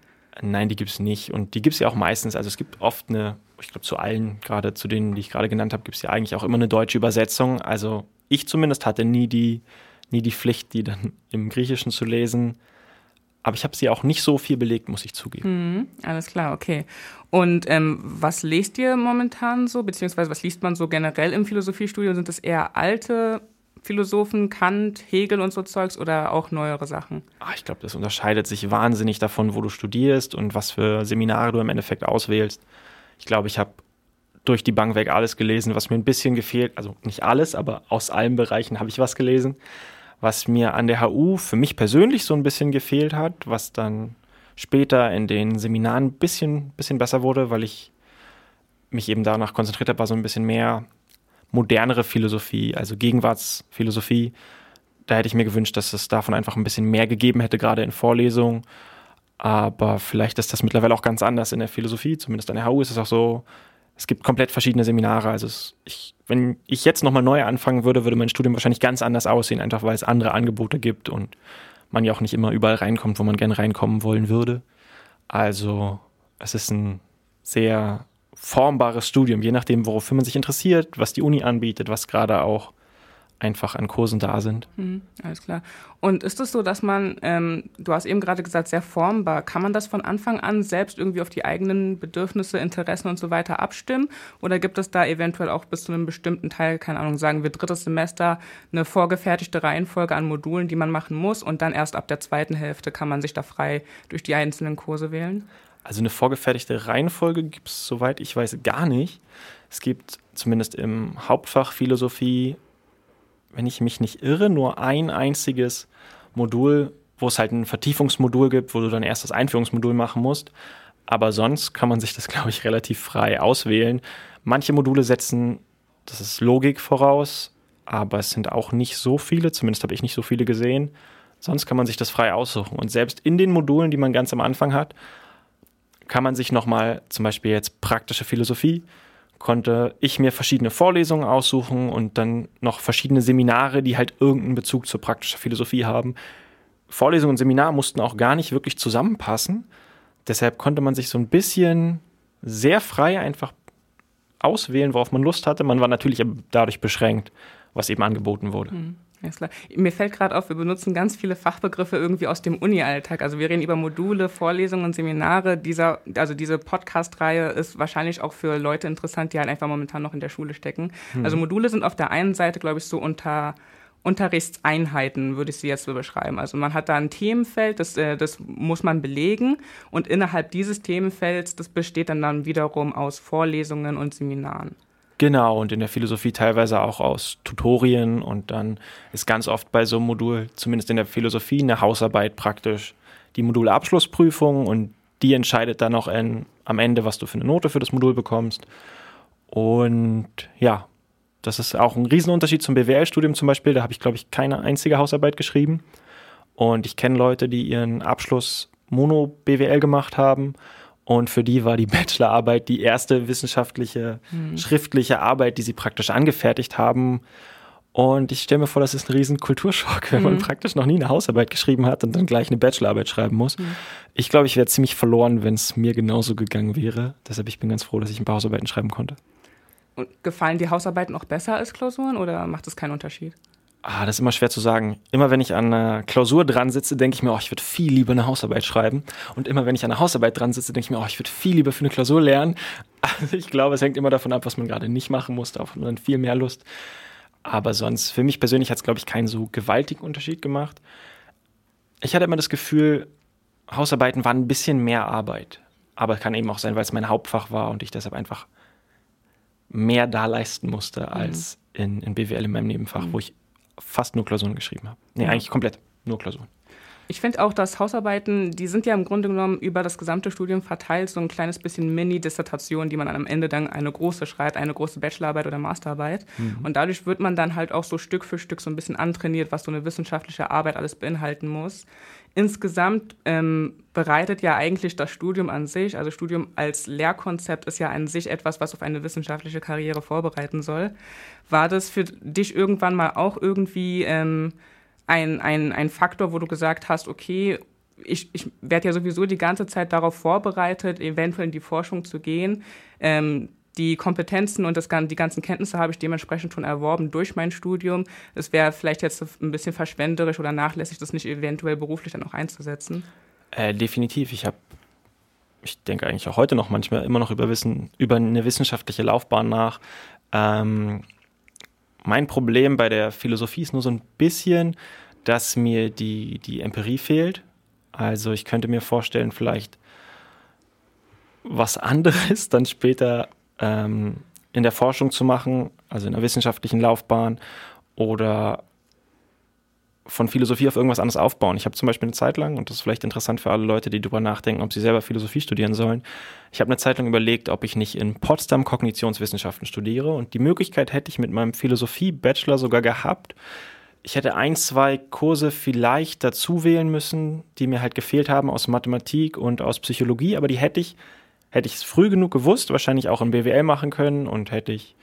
Nein, die gibt es nicht. Und die gibt es ja auch meistens. Also es gibt oft eine, ich glaube zu allen, gerade zu denen, die ich gerade genannt habe, gibt es ja eigentlich auch immer eine deutsche Übersetzung. Also ich zumindest hatte nie die, nie die Pflicht, die dann im Griechischen zu lesen. Aber ich habe sie auch nicht so viel belegt, muss ich zugeben. Mhm, alles klar, okay. Und ähm, was lest ihr momentan so, beziehungsweise was liest man so generell im Philosophiestudium? Sind das eher alte Philosophen, Kant, Hegel und so Zeugs oder auch neuere Sachen? Ach, ich glaube, das unterscheidet sich wahnsinnig davon, wo du studierst und was für Seminare du im Endeffekt auswählst. Ich glaube, ich habe durch die Bank weg alles gelesen, was mir ein bisschen gefehlt, also nicht alles, aber aus allen Bereichen habe ich was gelesen was mir an der HU für mich persönlich so ein bisschen gefehlt hat, was dann später in den Seminaren ein bisschen, bisschen besser wurde, weil ich mich eben danach konzentriert habe, war so ein bisschen mehr modernere Philosophie, also Gegenwartsphilosophie. Da hätte ich mir gewünscht, dass es davon einfach ein bisschen mehr gegeben hätte, gerade in Vorlesungen. Aber vielleicht ist das mittlerweile auch ganz anders in der Philosophie. Zumindest an der HU ist es auch so, es gibt komplett verschiedene Seminare. Also es, ich, wenn ich jetzt nochmal neu anfangen würde, würde mein Studium wahrscheinlich ganz anders aussehen, einfach weil es andere Angebote gibt und man ja auch nicht immer überall reinkommt, wo man gerne reinkommen wollen würde. Also es ist ein sehr formbares Studium, je nachdem, wofür man sich interessiert, was die Uni anbietet, was gerade auch einfach an Kursen da sind. Mhm, alles klar. Und ist es so, dass man, ähm, du hast eben gerade gesagt, sehr formbar, kann man das von Anfang an selbst irgendwie auf die eigenen Bedürfnisse, Interessen und so weiter abstimmen? Oder gibt es da eventuell auch bis zu einem bestimmten Teil, keine Ahnung, sagen wir drittes Semester, eine vorgefertigte Reihenfolge an Modulen, die man machen muss und dann erst ab der zweiten Hälfte kann man sich da frei durch die einzelnen Kurse wählen? Also eine vorgefertigte Reihenfolge gibt es, soweit ich weiß, gar nicht. Es gibt zumindest im Hauptfach Philosophie wenn ich mich nicht irre, nur ein einziges Modul, wo es halt ein Vertiefungsmodul gibt, wo du dann erst das Einführungsmodul machen musst. Aber sonst kann man sich das, glaube ich, relativ frei auswählen. Manche Module setzen, das ist Logik voraus, aber es sind auch nicht so viele, zumindest habe ich nicht so viele gesehen. Sonst kann man sich das frei aussuchen. Und selbst in den Modulen, die man ganz am Anfang hat, kann man sich nochmal zum Beispiel jetzt praktische Philosophie konnte ich mir verschiedene Vorlesungen aussuchen und dann noch verschiedene Seminare, die halt irgendeinen Bezug zur praktischen Philosophie haben. Vorlesungen und Seminar mussten auch gar nicht wirklich zusammenpassen. Deshalb konnte man sich so ein bisschen sehr frei einfach auswählen, worauf man Lust hatte. Man war natürlich dadurch beschränkt, was eben angeboten wurde. Mhm. Mir fällt gerade auf, wir benutzen ganz viele Fachbegriffe irgendwie aus dem Uni-Alltag. Also wir reden über Module, Vorlesungen und Seminare. Dieser, also diese Podcast-Reihe ist wahrscheinlich auch für Leute interessant, die halt einfach momentan noch in der Schule stecken. Hm. Also Module sind auf der einen Seite, glaube ich, so unter Unterrichtseinheiten, würde ich sie jetzt so beschreiben. Also man hat da ein Themenfeld, das, äh, das muss man belegen und innerhalb dieses Themenfelds, das besteht dann, dann wiederum aus Vorlesungen und Seminaren. Genau, und in der Philosophie teilweise auch aus Tutorien und dann ist ganz oft bei so einem Modul, zumindest in der Philosophie, eine Hausarbeit praktisch die Modulabschlussprüfung und die entscheidet dann auch in, am Ende, was du für eine Note für das Modul bekommst. Und ja, das ist auch ein Riesenunterschied zum BWL-Studium zum Beispiel. Da habe ich, glaube ich, keine einzige Hausarbeit geschrieben. Und ich kenne Leute, die ihren Abschluss Mono-BWL gemacht haben. Und für die war die Bachelorarbeit die erste wissenschaftliche, mhm. schriftliche Arbeit, die sie praktisch angefertigt haben. Und ich stelle mir vor, das ist ein riesen Kulturschock, wenn mhm. man praktisch noch nie eine Hausarbeit geschrieben hat und dann gleich eine Bachelorarbeit schreiben muss. Mhm. Ich glaube, ich wäre ziemlich verloren, wenn es mir genauso gegangen wäre. Deshalb ich bin ganz froh, dass ich ein paar Hausarbeiten schreiben konnte. Und gefallen die Hausarbeiten auch besser als Klausuren oder macht das keinen Unterschied? Ah, das ist immer schwer zu sagen. Immer wenn ich an einer Klausur dran sitze, denke ich mir, oh, ich würde viel lieber eine Hausarbeit schreiben. Und immer wenn ich an einer Hausarbeit dran sitze, denke ich mir, oh, ich würde viel lieber für eine Klausur lernen. Also ich glaube, es hängt immer davon ab, was man gerade nicht machen muss. Da hat man viel mehr Lust. Aber sonst, für mich persönlich hat es, glaube ich, keinen so gewaltigen Unterschied gemacht. Ich hatte immer das Gefühl, Hausarbeiten waren ein bisschen mehr Arbeit. Aber es kann eben auch sein, weil es mein Hauptfach war und ich deshalb einfach mehr da leisten musste mhm. als mhm. in, in BWL in meinem Nebenfach, mhm. wo ich fast nur Klausuren geschrieben habe. Nee, ja. eigentlich komplett nur Klausuren. Ich finde auch, dass Hausarbeiten, die sind ja im Grunde genommen über das gesamte Studium verteilt, so ein kleines bisschen Mini-Dissertation, die man am Ende dann eine große schreibt, eine große Bachelorarbeit oder Masterarbeit. Mhm. Und dadurch wird man dann halt auch so Stück für Stück so ein bisschen antrainiert, was so eine wissenschaftliche Arbeit alles beinhalten muss. Insgesamt ähm, bereitet ja eigentlich das Studium an sich, also Studium als Lehrkonzept ist ja an sich etwas, was auf eine wissenschaftliche Karriere vorbereiten soll. War das für dich irgendwann mal auch irgendwie ähm, ein, ein, ein Faktor, wo du gesagt hast, okay, ich, ich werde ja sowieso die ganze Zeit darauf vorbereitet, eventuell in die Forschung zu gehen. Ähm, die Kompetenzen und das, die ganzen Kenntnisse habe ich dementsprechend schon erworben durch mein Studium. Es wäre vielleicht jetzt ein bisschen verschwenderisch oder nachlässig, das nicht eventuell beruflich dann auch einzusetzen. Äh, definitiv. Ich habe, ich denke eigentlich auch heute noch manchmal immer noch über Wissen, über eine wissenschaftliche Laufbahn nach. Ähm, mein Problem bei der Philosophie ist nur so ein bisschen, dass mir die, die Empirie fehlt. Also ich könnte mir vorstellen, vielleicht was anderes dann später ähm, in der Forschung zu machen, also in der wissenschaftlichen Laufbahn oder von Philosophie auf irgendwas anderes aufbauen. Ich habe zum Beispiel eine Zeit lang, und das ist vielleicht interessant für alle Leute, die darüber nachdenken, ob sie selber Philosophie studieren sollen, ich habe eine Zeit lang überlegt, ob ich nicht in Potsdam Kognitionswissenschaften studiere. Und die Möglichkeit hätte ich mit meinem Philosophie-Bachelor sogar gehabt. Ich hätte ein, zwei Kurse vielleicht dazu wählen müssen, die mir halt gefehlt haben aus Mathematik und aus Psychologie, aber die hätte ich Hätte ich es früh genug gewusst, wahrscheinlich auch in BWL machen können und hätte ich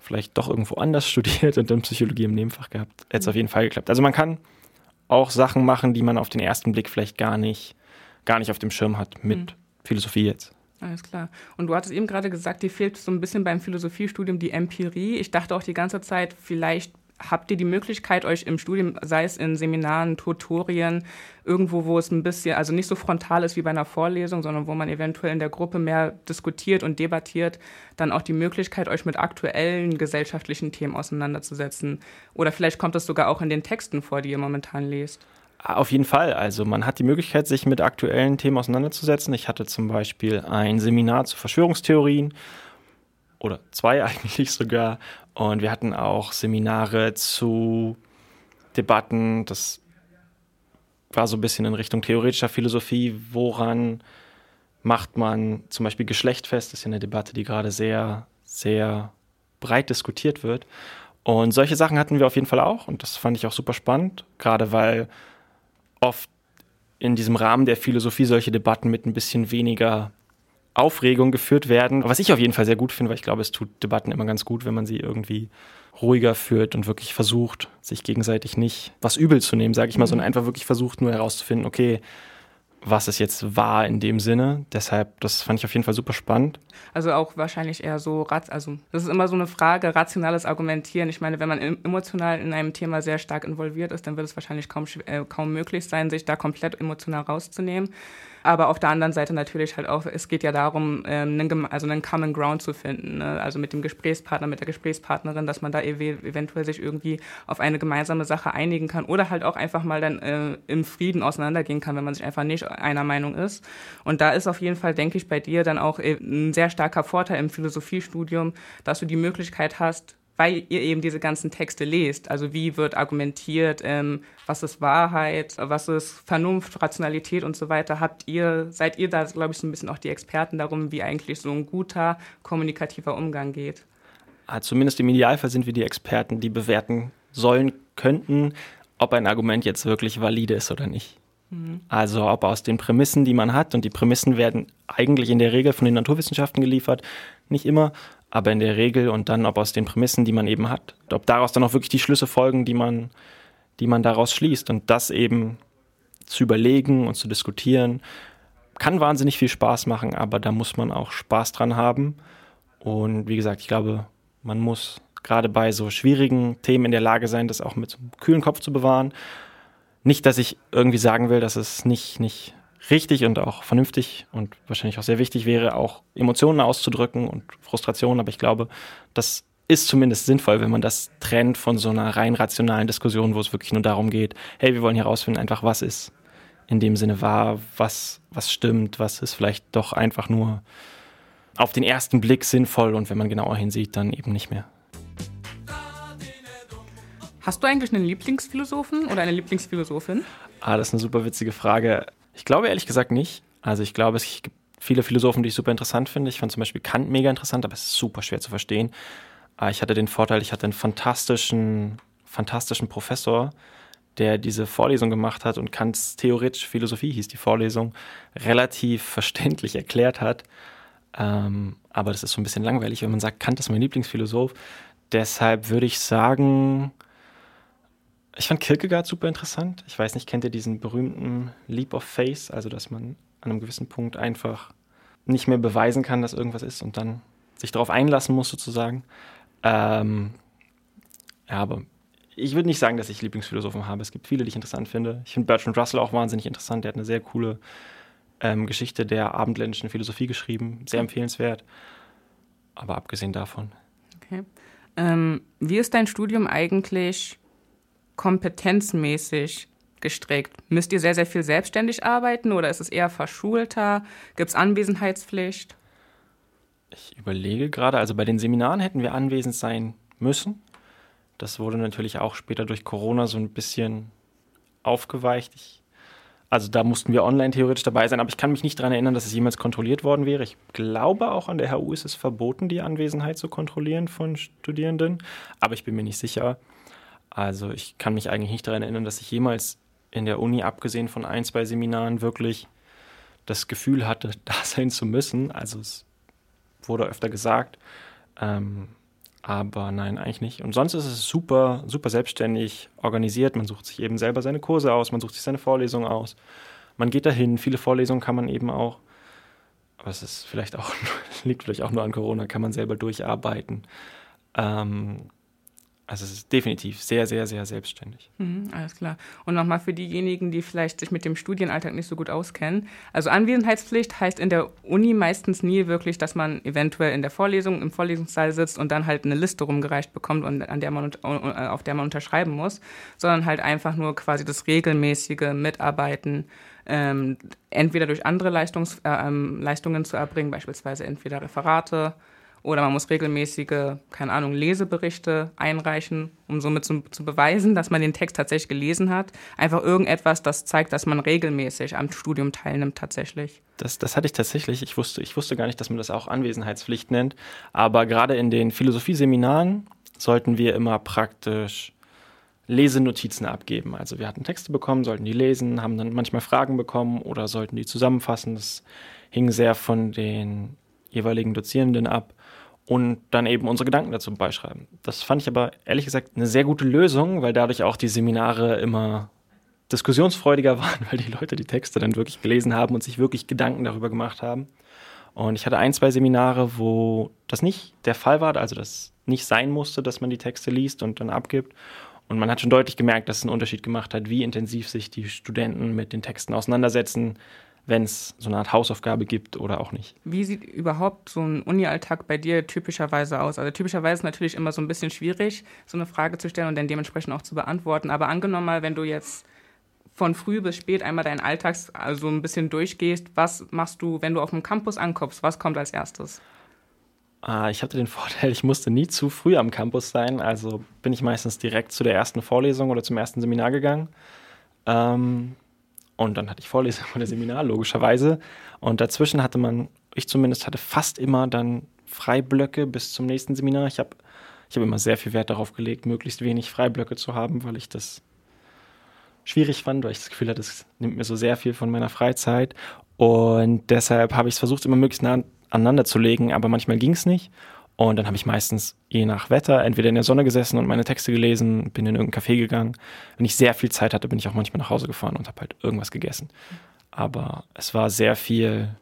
vielleicht doch irgendwo anders studiert und dann Psychologie im Nebenfach gehabt, hätte es auf jeden Fall geklappt. Also man kann auch Sachen machen, die man auf den ersten Blick vielleicht gar nicht, gar nicht auf dem Schirm hat mit mhm. Philosophie jetzt. Alles klar. Und du hattest eben gerade gesagt, dir fehlt so ein bisschen beim Philosophiestudium die Empirie. Ich dachte auch die ganze Zeit, vielleicht habt ihr die Möglichkeit, euch im Studium, sei es in Seminaren, Tutorien, irgendwo, wo es ein bisschen, also nicht so frontal ist wie bei einer Vorlesung, sondern wo man eventuell in der Gruppe mehr diskutiert und debattiert, dann auch die Möglichkeit, euch mit aktuellen gesellschaftlichen Themen auseinanderzusetzen? Oder vielleicht kommt das sogar auch in den Texten vor, die ihr momentan lest? Auf jeden Fall. Also man hat die Möglichkeit, sich mit aktuellen Themen auseinanderzusetzen. Ich hatte zum Beispiel ein Seminar zu Verschwörungstheorien oder zwei eigentlich sogar. Und wir hatten auch Seminare zu Debatten. Das war so ein bisschen in Richtung theoretischer Philosophie. Woran macht man zum Beispiel Geschlecht fest? Das ist ja eine Debatte, die gerade sehr, sehr breit diskutiert wird. Und solche Sachen hatten wir auf jeden Fall auch. Und das fand ich auch super spannend, gerade weil oft in diesem Rahmen der Philosophie solche Debatten mit ein bisschen weniger Aufregung geführt werden. Was ich auf jeden Fall sehr gut finde, weil ich glaube, es tut Debatten immer ganz gut, wenn man sie irgendwie ruhiger führt und wirklich versucht, sich gegenseitig nicht was übel zu nehmen, sage ich mal, sondern mhm. einfach wirklich versucht, nur herauszufinden, okay, was es jetzt war in dem Sinne. Deshalb, das fand ich auf jeden Fall super spannend. Also auch wahrscheinlich eher so, also das ist immer so eine Frage, rationales Argumentieren. Ich meine, wenn man emotional in einem Thema sehr stark involviert ist, dann wird es wahrscheinlich kaum, äh, kaum möglich sein, sich da komplett emotional rauszunehmen. Aber auf der anderen Seite natürlich halt auch, es geht ja darum, ähm, einen, also einen Common Ground zu finden. Ne? Also mit dem Gesprächspartner, mit der Gesprächspartnerin, dass man da ev eventuell sich irgendwie auf eine gemeinsame Sache einigen kann oder halt auch einfach mal dann äh, im Frieden auseinandergehen kann, wenn man sich einfach nicht einer Meinung ist. Und da ist auf jeden Fall, denke ich, bei dir dann auch äh, ein sehr starker Vorteil im Philosophiestudium, dass du die Möglichkeit hast, weil ihr eben diese ganzen Texte lest. Also wie wird argumentiert, ähm, was ist Wahrheit, was ist Vernunft, Rationalität und so weiter. Habt ihr, seid ihr da, glaube ich, so ein bisschen auch die Experten darum, wie eigentlich so ein guter kommunikativer Umgang geht? Ah, zumindest im Idealfall sind wir die Experten, die bewerten sollen, könnten, ob ein Argument jetzt wirklich valide ist oder nicht. Mhm. Also ob aus den Prämissen, die man hat, und die Prämissen werden eigentlich in der Regel von den Naturwissenschaften geliefert, nicht immer, aber in der Regel und dann ob aus den Prämissen, die man eben hat, ob daraus dann auch wirklich die Schlüsse folgen, die man, die man daraus schließt und das eben zu überlegen und zu diskutieren, kann wahnsinnig viel Spaß machen, aber da muss man auch Spaß dran haben. Und wie gesagt, ich glaube, man muss gerade bei so schwierigen Themen in der Lage sein, das auch mit so einem kühlen Kopf zu bewahren. Nicht, dass ich irgendwie sagen will, dass es nicht, nicht richtig und auch vernünftig und wahrscheinlich auch sehr wichtig wäre, auch Emotionen auszudrücken und Frustrationen. Aber ich glaube, das ist zumindest sinnvoll, wenn man das trennt von so einer rein rationalen Diskussion, wo es wirklich nur darum geht, hey, wir wollen hier rausfinden, einfach was ist in dem Sinne wahr, was, was stimmt, was ist vielleicht doch einfach nur auf den ersten Blick sinnvoll und wenn man genauer hinsieht, dann eben nicht mehr. Hast du eigentlich einen Lieblingsphilosophen oder eine Lieblingsphilosophin? Ah, das ist eine super witzige Frage. Ich glaube ehrlich gesagt nicht. Also ich glaube, es gibt viele Philosophen, die ich super interessant finde. Ich fand zum Beispiel Kant mega interessant, aber es ist super schwer zu verstehen. Ah, ich hatte den Vorteil, ich hatte einen fantastischen, fantastischen Professor, der diese Vorlesung gemacht hat und Kants theoretische Philosophie hieß die Vorlesung, relativ verständlich erklärt hat. Ähm, aber das ist so ein bisschen langweilig, wenn man sagt, Kant ist mein Lieblingsphilosoph. Deshalb würde ich sagen, ich fand Kierkegaard super interessant. Ich weiß nicht, kennt ihr diesen berühmten Leap of Faith, also dass man an einem gewissen Punkt einfach nicht mehr beweisen kann, dass irgendwas ist und dann sich darauf einlassen muss sozusagen. Ähm, ja, aber ich würde nicht sagen, dass ich Lieblingsphilosophen habe. Es gibt viele, die ich interessant finde. Ich finde Bertrand Russell auch wahnsinnig interessant. Der hat eine sehr coole ähm, Geschichte der abendländischen Philosophie geschrieben. Sehr empfehlenswert. Aber abgesehen davon. Okay. Ähm, wie ist dein Studium eigentlich kompetenzmäßig gestrickt? Müsst ihr sehr, sehr viel selbstständig arbeiten oder ist es eher verschulter? Gibt es Anwesenheitspflicht? Ich überlege gerade, also bei den Seminaren hätten wir anwesend sein müssen. Das wurde natürlich auch später durch Corona so ein bisschen aufgeweicht. Ich, also da mussten wir online theoretisch dabei sein, aber ich kann mich nicht daran erinnern, dass es jemals kontrolliert worden wäre. Ich glaube, auch an der HU ist es verboten, die Anwesenheit zu kontrollieren von Studierenden, aber ich bin mir nicht sicher. Also ich kann mich eigentlich nicht daran erinnern, dass ich jemals in der Uni, abgesehen von ein, zwei Seminaren, wirklich das Gefühl hatte, da sein zu müssen. Also es wurde öfter gesagt. Ähm, aber nein, eigentlich nicht. Und sonst ist es super, super selbstständig organisiert. Man sucht sich eben selber seine Kurse aus, man sucht sich seine Vorlesungen aus. Man geht dahin. Viele Vorlesungen kann man eben auch, aber es ist vielleicht auch, liegt vielleicht auch nur an Corona, kann man selber durcharbeiten. Ähm, also es ist definitiv sehr, sehr, sehr selbstständig. Mhm, alles klar. Und nochmal für diejenigen, die vielleicht sich mit dem Studienalltag nicht so gut auskennen. Also Anwesenheitspflicht heißt in der Uni meistens nie wirklich, dass man eventuell in der Vorlesung, im Vorlesungssaal sitzt und dann halt eine Liste rumgereicht bekommt, und an der man, auf der man unterschreiben muss, sondern halt einfach nur quasi das regelmäßige Mitarbeiten ähm, entweder durch andere Leistungs, äh, ähm, Leistungen zu erbringen, beispielsweise entweder Referate, oder man muss regelmäßige, keine Ahnung, Leseberichte einreichen, um somit zu, zu, beweisen, dass man den Text tatsächlich gelesen hat. Einfach irgendetwas, das zeigt, dass man regelmäßig am Studium teilnimmt tatsächlich. Das, das hatte ich tatsächlich. Ich wusste, ich wusste gar nicht, dass man das auch Anwesenheitspflicht nennt. Aber gerade in den Philosophieseminaren sollten wir immer praktisch Lesenotizen abgeben. Also wir hatten Texte bekommen, sollten die lesen, haben dann manchmal Fragen bekommen oder sollten die zusammenfassen. Das hing sehr von den jeweiligen Dozierenden ab und dann eben unsere Gedanken dazu beischreiben. Das fand ich aber ehrlich gesagt eine sehr gute Lösung, weil dadurch auch die Seminare immer diskussionsfreudiger waren, weil die Leute die Texte dann wirklich gelesen haben und sich wirklich Gedanken darüber gemacht haben. Und ich hatte ein, zwei Seminare, wo das nicht der Fall war, also das nicht sein musste, dass man die Texte liest und dann abgibt. Und man hat schon deutlich gemerkt, dass es einen Unterschied gemacht hat, wie intensiv sich die Studenten mit den Texten auseinandersetzen, wenn es so eine Art Hausaufgabe gibt oder auch nicht. Wie sieht überhaupt so ein Uni-Alltag bei dir typischerweise aus? Also typischerweise ist natürlich immer so ein bisschen schwierig, so eine Frage zu stellen und dann dementsprechend auch zu beantworten. Aber angenommen mal, wenn du jetzt von früh bis spät einmal deinen Alltag also ein bisschen durchgehst, was machst du, wenn du auf dem Campus ankommst? Was kommt als erstes? Ah, ich hatte den Vorteil, ich musste nie zu früh am Campus sein. Also bin ich meistens direkt zu der ersten Vorlesung oder zum ersten Seminar gegangen. Ähm, und dann hatte ich Vorlesung oder Seminar, logischerweise. Und dazwischen hatte man, ich zumindest hatte fast immer dann Freiblöcke bis zum nächsten Seminar. Ich habe ich hab immer sehr viel Wert darauf gelegt, möglichst wenig Freiblöcke zu haben, weil ich das schwierig fand, weil ich das Gefühl hatte, es nimmt mir so sehr viel von meiner Freizeit. Und deshalb habe ich es versucht, immer möglichst nah aneinander zu legen, aber manchmal ging es nicht. Und dann habe ich meistens je nach Wetter entweder in der Sonne gesessen und meine Texte gelesen, bin in irgendein Café gegangen. Wenn ich sehr viel Zeit hatte, bin ich auch manchmal nach Hause gefahren und habe halt irgendwas gegessen. Aber es war sehr viel,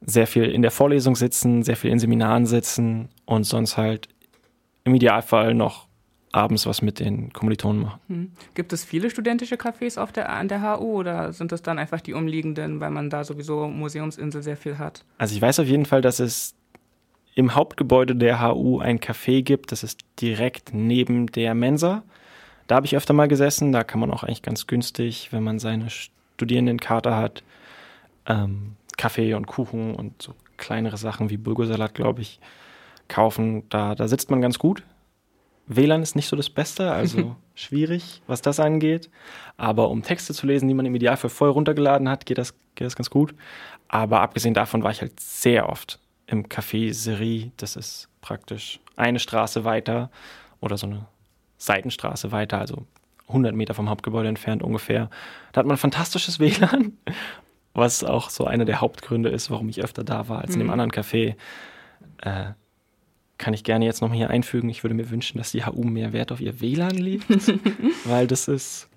sehr viel in der Vorlesung sitzen, sehr viel in Seminaren sitzen und sonst halt im Idealfall noch abends was mit den Kommilitonen machen. Hm. Gibt es viele studentische Cafés auf der, an der HU oder sind das dann einfach die umliegenden, weil man da sowieso Museumsinsel sehr viel hat? Also ich weiß auf jeden Fall, dass es im Hauptgebäude der HU ein Café gibt. Das ist direkt neben der Mensa. Da habe ich öfter mal gesessen. Da kann man auch eigentlich ganz günstig, wenn man seine Studierendenkarte hat, ähm, Kaffee und Kuchen und so kleinere Sachen wie Bulgursalat, glaube ich, kaufen. Da, da sitzt man ganz gut. WLAN ist nicht so das Beste, also schwierig, was das angeht. Aber um Texte zu lesen, die man im Idealfall voll runtergeladen hat, geht das, geht das ganz gut. Aber abgesehen davon war ich halt sehr oft im Café Serie. Das ist praktisch eine Straße weiter oder so eine Seitenstraße weiter, also 100 Meter vom Hauptgebäude entfernt ungefähr. Da hat man ein fantastisches WLAN, was auch so einer der Hauptgründe ist, warum ich öfter da war als in dem mhm. anderen Café. Äh, kann ich gerne jetzt noch hier einfügen. Ich würde mir wünschen, dass die HU mehr Wert auf ihr WLAN legt, weil das ist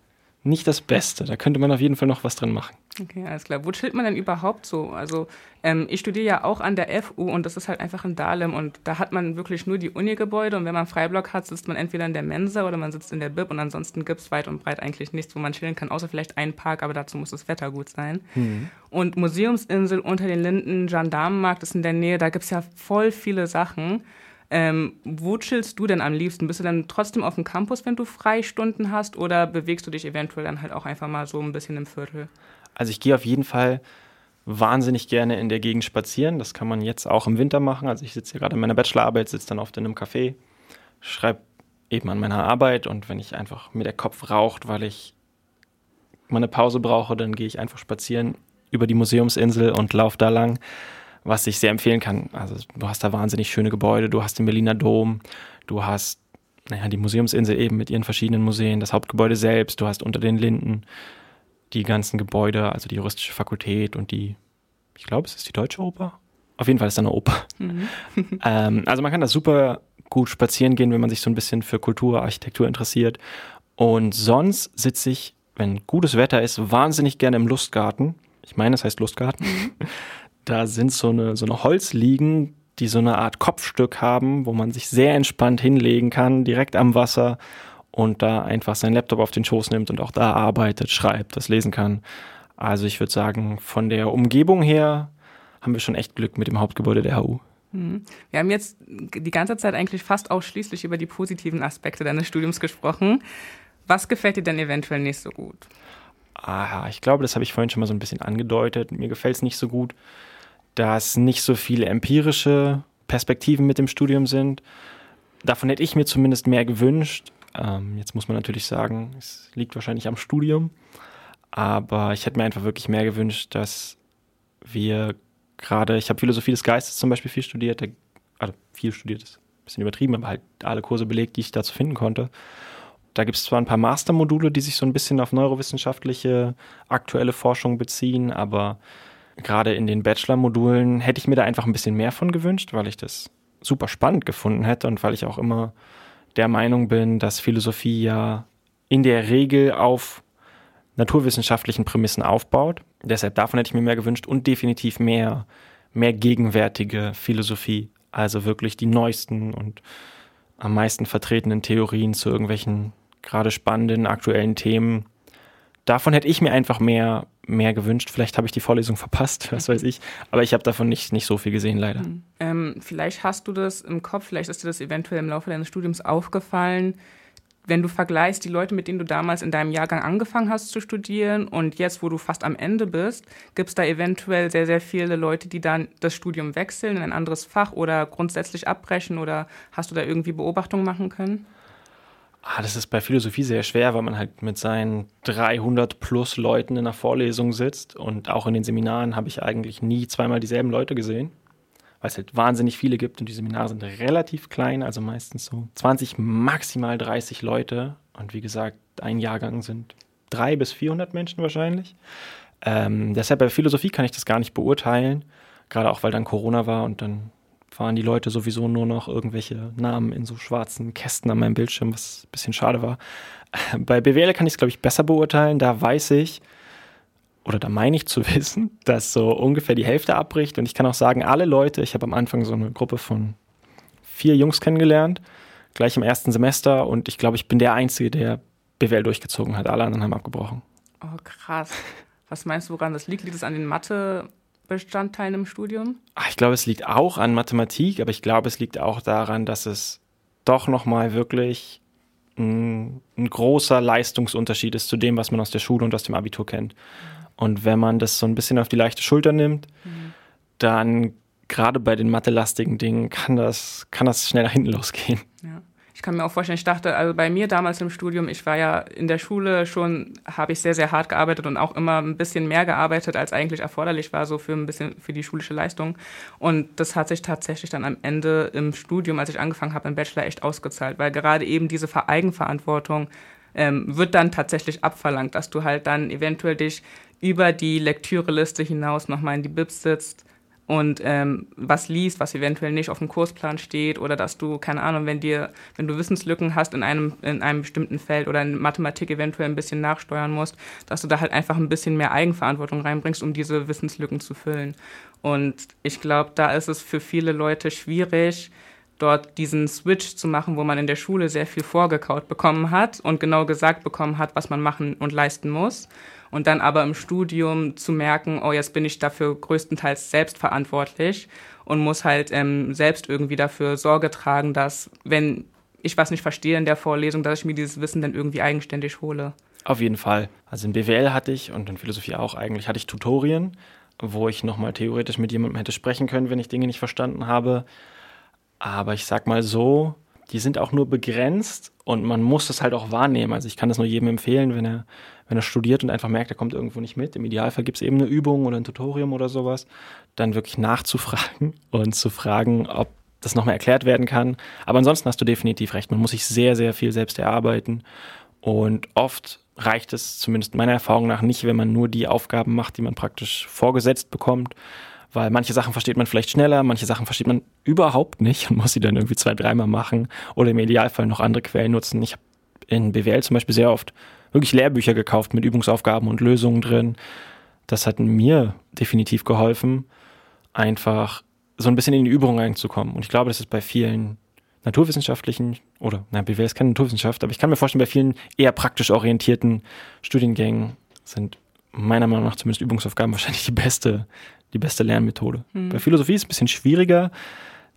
nicht das Beste. Da könnte man auf jeden Fall noch was dran machen. Okay, alles klar. Wo chillt man denn überhaupt so? Also ähm, ich studiere ja auch an der FU und das ist halt einfach in Dahlem und da hat man wirklich nur die Uni-Gebäude und wenn man Freiblock hat, sitzt man entweder in der Mensa oder man sitzt in der Bib und ansonsten gibt es weit und breit eigentlich nichts, wo man chillen kann, außer vielleicht einen Park, aber dazu muss das Wetter gut sein. Mhm. Und Museumsinsel unter den Linden, Gendarmenmarkt ist in der Nähe, da gibt es ja voll viele Sachen. Ähm, wo chillst du denn am liebsten? Bist du dann trotzdem auf dem Campus, wenn du Freistunden hast, oder bewegst du dich eventuell dann halt auch einfach mal so ein bisschen im Viertel? Also ich gehe auf jeden Fall wahnsinnig gerne in der Gegend spazieren. Das kann man jetzt auch im Winter machen. Also ich sitze hier gerade in meiner Bachelorarbeit, sitze dann oft in einem Café, schreibe eben an meiner Arbeit und wenn ich einfach mir der Kopf raucht, weil ich mal eine Pause brauche, dann gehe ich einfach spazieren über die Museumsinsel und laufe da lang was ich sehr empfehlen kann. Also du hast da wahnsinnig schöne Gebäude, du hast den Berliner Dom, du hast naja, die Museumsinsel eben mit ihren verschiedenen Museen, das Hauptgebäude selbst, du hast unter den Linden die ganzen Gebäude, also die juristische Fakultät und die, ich glaube, es ist die Deutsche Oper. Auf jeden Fall ist da eine Oper. Mhm. ähm, also man kann da super gut spazieren gehen, wenn man sich so ein bisschen für Kultur, Architektur interessiert. Und sonst sitze ich, wenn gutes Wetter ist, wahnsinnig gerne im Lustgarten. Ich meine, es heißt Lustgarten. Da sind so eine, so eine Holzliegen, die so eine Art Kopfstück haben, wo man sich sehr entspannt hinlegen kann, direkt am Wasser und da einfach seinen Laptop auf den Schoß nimmt und auch da arbeitet, schreibt, das lesen kann. Also ich würde sagen, von der Umgebung her haben wir schon echt Glück mit dem Hauptgebäude der HU. Mhm. Wir haben jetzt die ganze Zeit eigentlich fast ausschließlich über die positiven Aspekte deines Studiums gesprochen. Was gefällt dir denn eventuell nicht so gut? Ah, ich glaube, das habe ich vorhin schon mal so ein bisschen angedeutet. Mir gefällt es nicht so gut, dass nicht so viele empirische Perspektiven mit dem Studium sind. Davon hätte ich mir zumindest mehr gewünscht. Ähm, jetzt muss man natürlich sagen, es liegt wahrscheinlich am Studium. Aber ich hätte mir einfach wirklich mehr gewünscht, dass wir gerade, ich habe Philosophie des Geistes zum Beispiel viel studiert, also viel studiert ist ein bisschen übertrieben, aber halt alle Kurse belegt, die ich dazu finden konnte. Da gibt es zwar ein paar Mastermodule, die sich so ein bisschen auf neurowissenschaftliche aktuelle Forschung beziehen, aber gerade in den Bachelor-Modulen hätte ich mir da einfach ein bisschen mehr von gewünscht, weil ich das super spannend gefunden hätte und weil ich auch immer der Meinung bin, dass Philosophie ja in der Regel auf naturwissenschaftlichen Prämissen aufbaut. Deshalb davon hätte ich mir mehr gewünscht und definitiv mehr, mehr gegenwärtige Philosophie. Also wirklich die neuesten und am meisten vertretenen Theorien zu irgendwelchen gerade spannenden aktuellen Themen. Davon hätte ich mir einfach mehr, mehr gewünscht. Vielleicht habe ich die Vorlesung verpasst, was weiß ich. Aber ich habe davon nicht, nicht so viel gesehen, leider. Hm. Ähm, vielleicht hast du das im Kopf, vielleicht ist dir das eventuell im Laufe deines Studiums aufgefallen, wenn du vergleichst die Leute, mit denen du damals in deinem Jahrgang angefangen hast zu studieren und jetzt, wo du fast am Ende bist, gibt es da eventuell sehr, sehr viele Leute, die dann das Studium wechseln in ein anderes Fach oder grundsätzlich abbrechen oder hast du da irgendwie Beobachtungen machen können? Ah, das ist bei Philosophie sehr schwer, weil man halt mit seinen 300 plus Leuten in einer Vorlesung sitzt und auch in den Seminaren habe ich eigentlich nie zweimal dieselben Leute gesehen weil es halt wahnsinnig viele gibt und die Seminare sind relativ klein, also meistens so 20, maximal 30 Leute. Und wie gesagt, ein Jahrgang sind drei bis 400 Menschen wahrscheinlich. Ähm, deshalb bei Philosophie kann ich das gar nicht beurteilen, gerade auch weil dann Corona war und dann waren die Leute sowieso nur noch irgendwelche Namen in so schwarzen Kästen an meinem Bildschirm, was ein bisschen schade war. Bei BWL kann ich es, glaube ich, besser beurteilen. Da weiß ich, oder da meine ich zu wissen, dass so ungefähr die Hälfte abbricht. Und ich kann auch sagen, alle Leute, ich habe am Anfang so eine Gruppe von vier Jungs kennengelernt, gleich im ersten Semester. Und ich glaube, ich bin der Einzige, der BWL durchgezogen hat. Alle anderen haben abgebrochen. Oh, krass. Was meinst du, woran das liegt? Liegt es an den Mathebestandteilen im Studium? Ach, ich glaube, es liegt auch an Mathematik, aber ich glaube, es liegt auch daran, dass es doch nochmal wirklich ein, ein, großer Leistungsunterschied ist zu dem, was man aus der Schule und aus dem Abitur kennt. Und wenn man das so ein bisschen auf die leichte Schulter nimmt, mhm. dann gerade bei den mathelastigen Dingen kann das, kann das schnell nach hinten losgehen. Ja. Ich kann mir auch vorstellen, ich dachte, also bei mir damals im Studium, ich war ja in der Schule schon, habe ich sehr, sehr hart gearbeitet und auch immer ein bisschen mehr gearbeitet, als eigentlich erforderlich war, so für ein bisschen für die schulische Leistung. Und das hat sich tatsächlich dann am Ende im Studium, als ich angefangen habe, im Bachelor echt ausgezahlt, weil gerade eben diese Eigenverantwortung ähm, wird dann tatsächlich abverlangt, dass du halt dann eventuell dich über die Lektüreliste hinaus nochmal in die Bibs sitzt und ähm, was liest, was eventuell nicht auf dem Kursplan steht oder dass du, keine Ahnung, wenn dir, wenn du Wissenslücken hast in einem, in einem bestimmten Feld oder in Mathematik eventuell ein bisschen nachsteuern musst, dass du da halt einfach ein bisschen mehr Eigenverantwortung reinbringst, um diese Wissenslücken zu füllen. Und ich glaube, da ist es für viele Leute schwierig, dort diesen Switch zu machen, wo man in der Schule sehr viel vorgekaut bekommen hat und genau gesagt bekommen hat, was man machen und leisten muss und dann aber im Studium zu merken, oh, jetzt bin ich dafür größtenteils selbst verantwortlich und muss halt ähm, selbst irgendwie dafür Sorge tragen, dass, wenn ich was nicht verstehe in der Vorlesung, dass ich mir dieses Wissen dann irgendwie eigenständig hole. Auf jeden Fall. Also in BWL hatte ich und in Philosophie auch eigentlich, hatte ich Tutorien, wo ich nochmal theoretisch mit jemandem hätte sprechen können, wenn ich Dinge nicht verstanden habe. Aber ich sag mal so, die sind auch nur begrenzt und man muss das halt auch wahrnehmen. Also ich kann das nur jedem empfehlen, wenn er, wenn er studiert und einfach merkt, er kommt irgendwo nicht mit. Im Idealfall gibt es eben eine Übung oder ein Tutorium oder sowas, dann wirklich nachzufragen und zu fragen, ob das nochmal erklärt werden kann. Aber ansonsten hast du definitiv recht. Man muss sich sehr, sehr viel selbst erarbeiten. Und oft reicht es zumindest meiner Erfahrung nach nicht, wenn man nur die Aufgaben macht, die man praktisch vorgesetzt bekommt, weil manche Sachen versteht man vielleicht schneller, manche Sachen versteht man überhaupt nicht und muss sie dann irgendwie zwei, dreimal machen oder im Idealfall noch andere Quellen nutzen. Ich habe in BWL zum Beispiel sehr oft wirklich Lehrbücher gekauft mit Übungsaufgaben und Lösungen drin. Das hat mir definitiv geholfen, einfach so ein bisschen in die Übung reinzukommen. Und ich glaube, das ist bei vielen naturwissenschaftlichen oder na, BWL ist keine Naturwissenschaft, aber ich kann mir vorstellen, bei vielen eher praktisch orientierten Studiengängen sind meiner Meinung nach zumindest Übungsaufgaben wahrscheinlich die beste, die beste Lernmethode. Mhm. Bei Philosophie ist es ein bisschen schwieriger.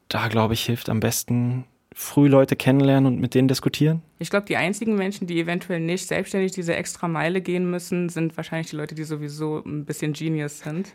Da, glaube ich, hilft am besten früh Leute kennenlernen und mit denen diskutieren? Ich glaube, die einzigen Menschen, die eventuell nicht selbstständig diese extra Meile gehen müssen, sind wahrscheinlich die Leute, die sowieso ein bisschen Genius sind.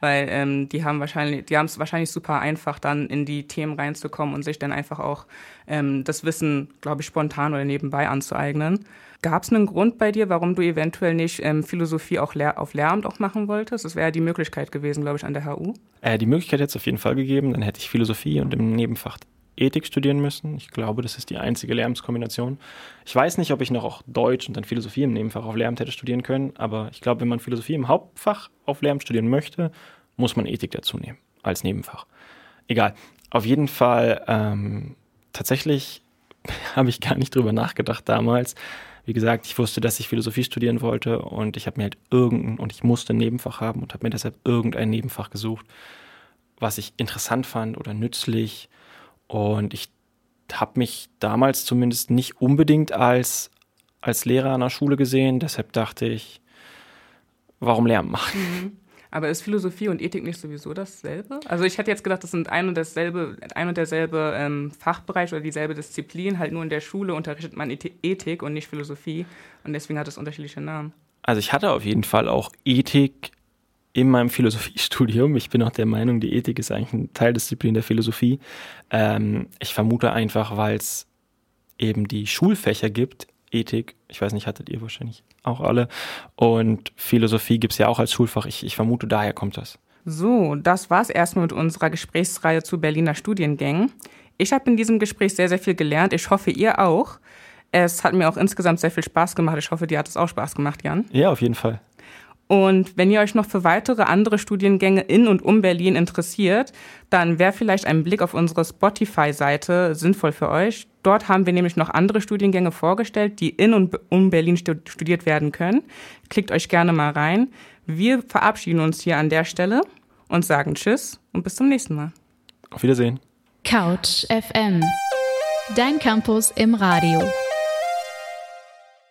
Weil ähm, die haben wahrscheinlich, die haben es wahrscheinlich super einfach, dann in die Themen reinzukommen und sich dann einfach auch ähm, das Wissen, glaube ich, spontan oder nebenbei anzueignen. Gab es einen Grund bei dir, warum du eventuell nicht ähm, Philosophie auch Lehr auf Lehramt auch machen wolltest? Das wäre ja die Möglichkeit gewesen, glaube ich, an der HU. Äh, die Möglichkeit hätte es auf jeden Fall gegeben. Dann hätte ich Philosophie und im Nebenfach Ethik studieren müssen. Ich glaube, das ist die einzige Lehramtskombination. Ich weiß nicht, ob ich noch auch Deutsch und dann Philosophie im Nebenfach auf Lehramt hätte studieren können, aber ich glaube, wenn man Philosophie im Hauptfach auf Lehramt studieren möchte, muss man Ethik dazu nehmen, als Nebenfach. Egal. Auf jeden Fall, ähm, tatsächlich habe ich gar nicht drüber nachgedacht damals, Wie gesagt, ich wusste, dass ich Philosophie studieren wollte und ich habe mir halt irgendein, und ich musste ein Nebenfach haben und habe mir deshalb irgendein Nebenfach gesucht, was ich interessant fand oder nützlich. Und ich habe mich damals zumindest nicht unbedingt als, als Lehrer an der Schule gesehen. Deshalb dachte ich, warum Lärm machen? Mhm. Aber ist Philosophie und Ethik nicht sowieso dasselbe? Also ich hätte jetzt gedacht, das sind ein und dasselbe, ein und derselbe ähm, Fachbereich oder dieselbe Disziplin, halt nur in der Schule unterrichtet man Ethik und nicht Philosophie und deswegen hat es unterschiedliche Namen. Also ich hatte auf jeden Fall auch Ethik in meinem Philosophiestudium. Ich bin auch der Meinung, die Ethik ist eigentlich eine Teildisziplin der Philosophie. Ähm, ich vermute einfach, weil es eben die Schulfächer gibt, Ethik, ich weiß nicht, hattet ihr wahrscheinlich auch alle. Und Philosophie gibt es ja auch als Schulfach. Ich, ich vermute, daher kommt das. So, das war es erstmal mit unserer Gesprächsreihe zu Berliner Studiengängen. Ich habe in diesem Gespräch sehr, sehr viel gelernt. Ich hoffe, ihr auch. Es hat mir auch insgesamt sehr viel Spaß gemacht. Ich hoffe, dir hat es auch Spaß gemacht, Jan. Ja, auf jeden Fall. Und wenn ihr euch noch für weitere andere Studiengänge in und um Berlin interessiert, dann wäre vielleicht ein Blick auf unsere Spotify-Seite sinnvoll für euch. Dort haben wir nämlich noch andere Studiengänge vorgestellt, die in und um Berlin studiert werden können. Klickt euch gerne mal rein. Wir verabschieden uns hier an der Stelle und sagen Tschüss und bis zum nächsten Mal. Auf Wiedersehen. Couch FM. Dein Campus im Radio.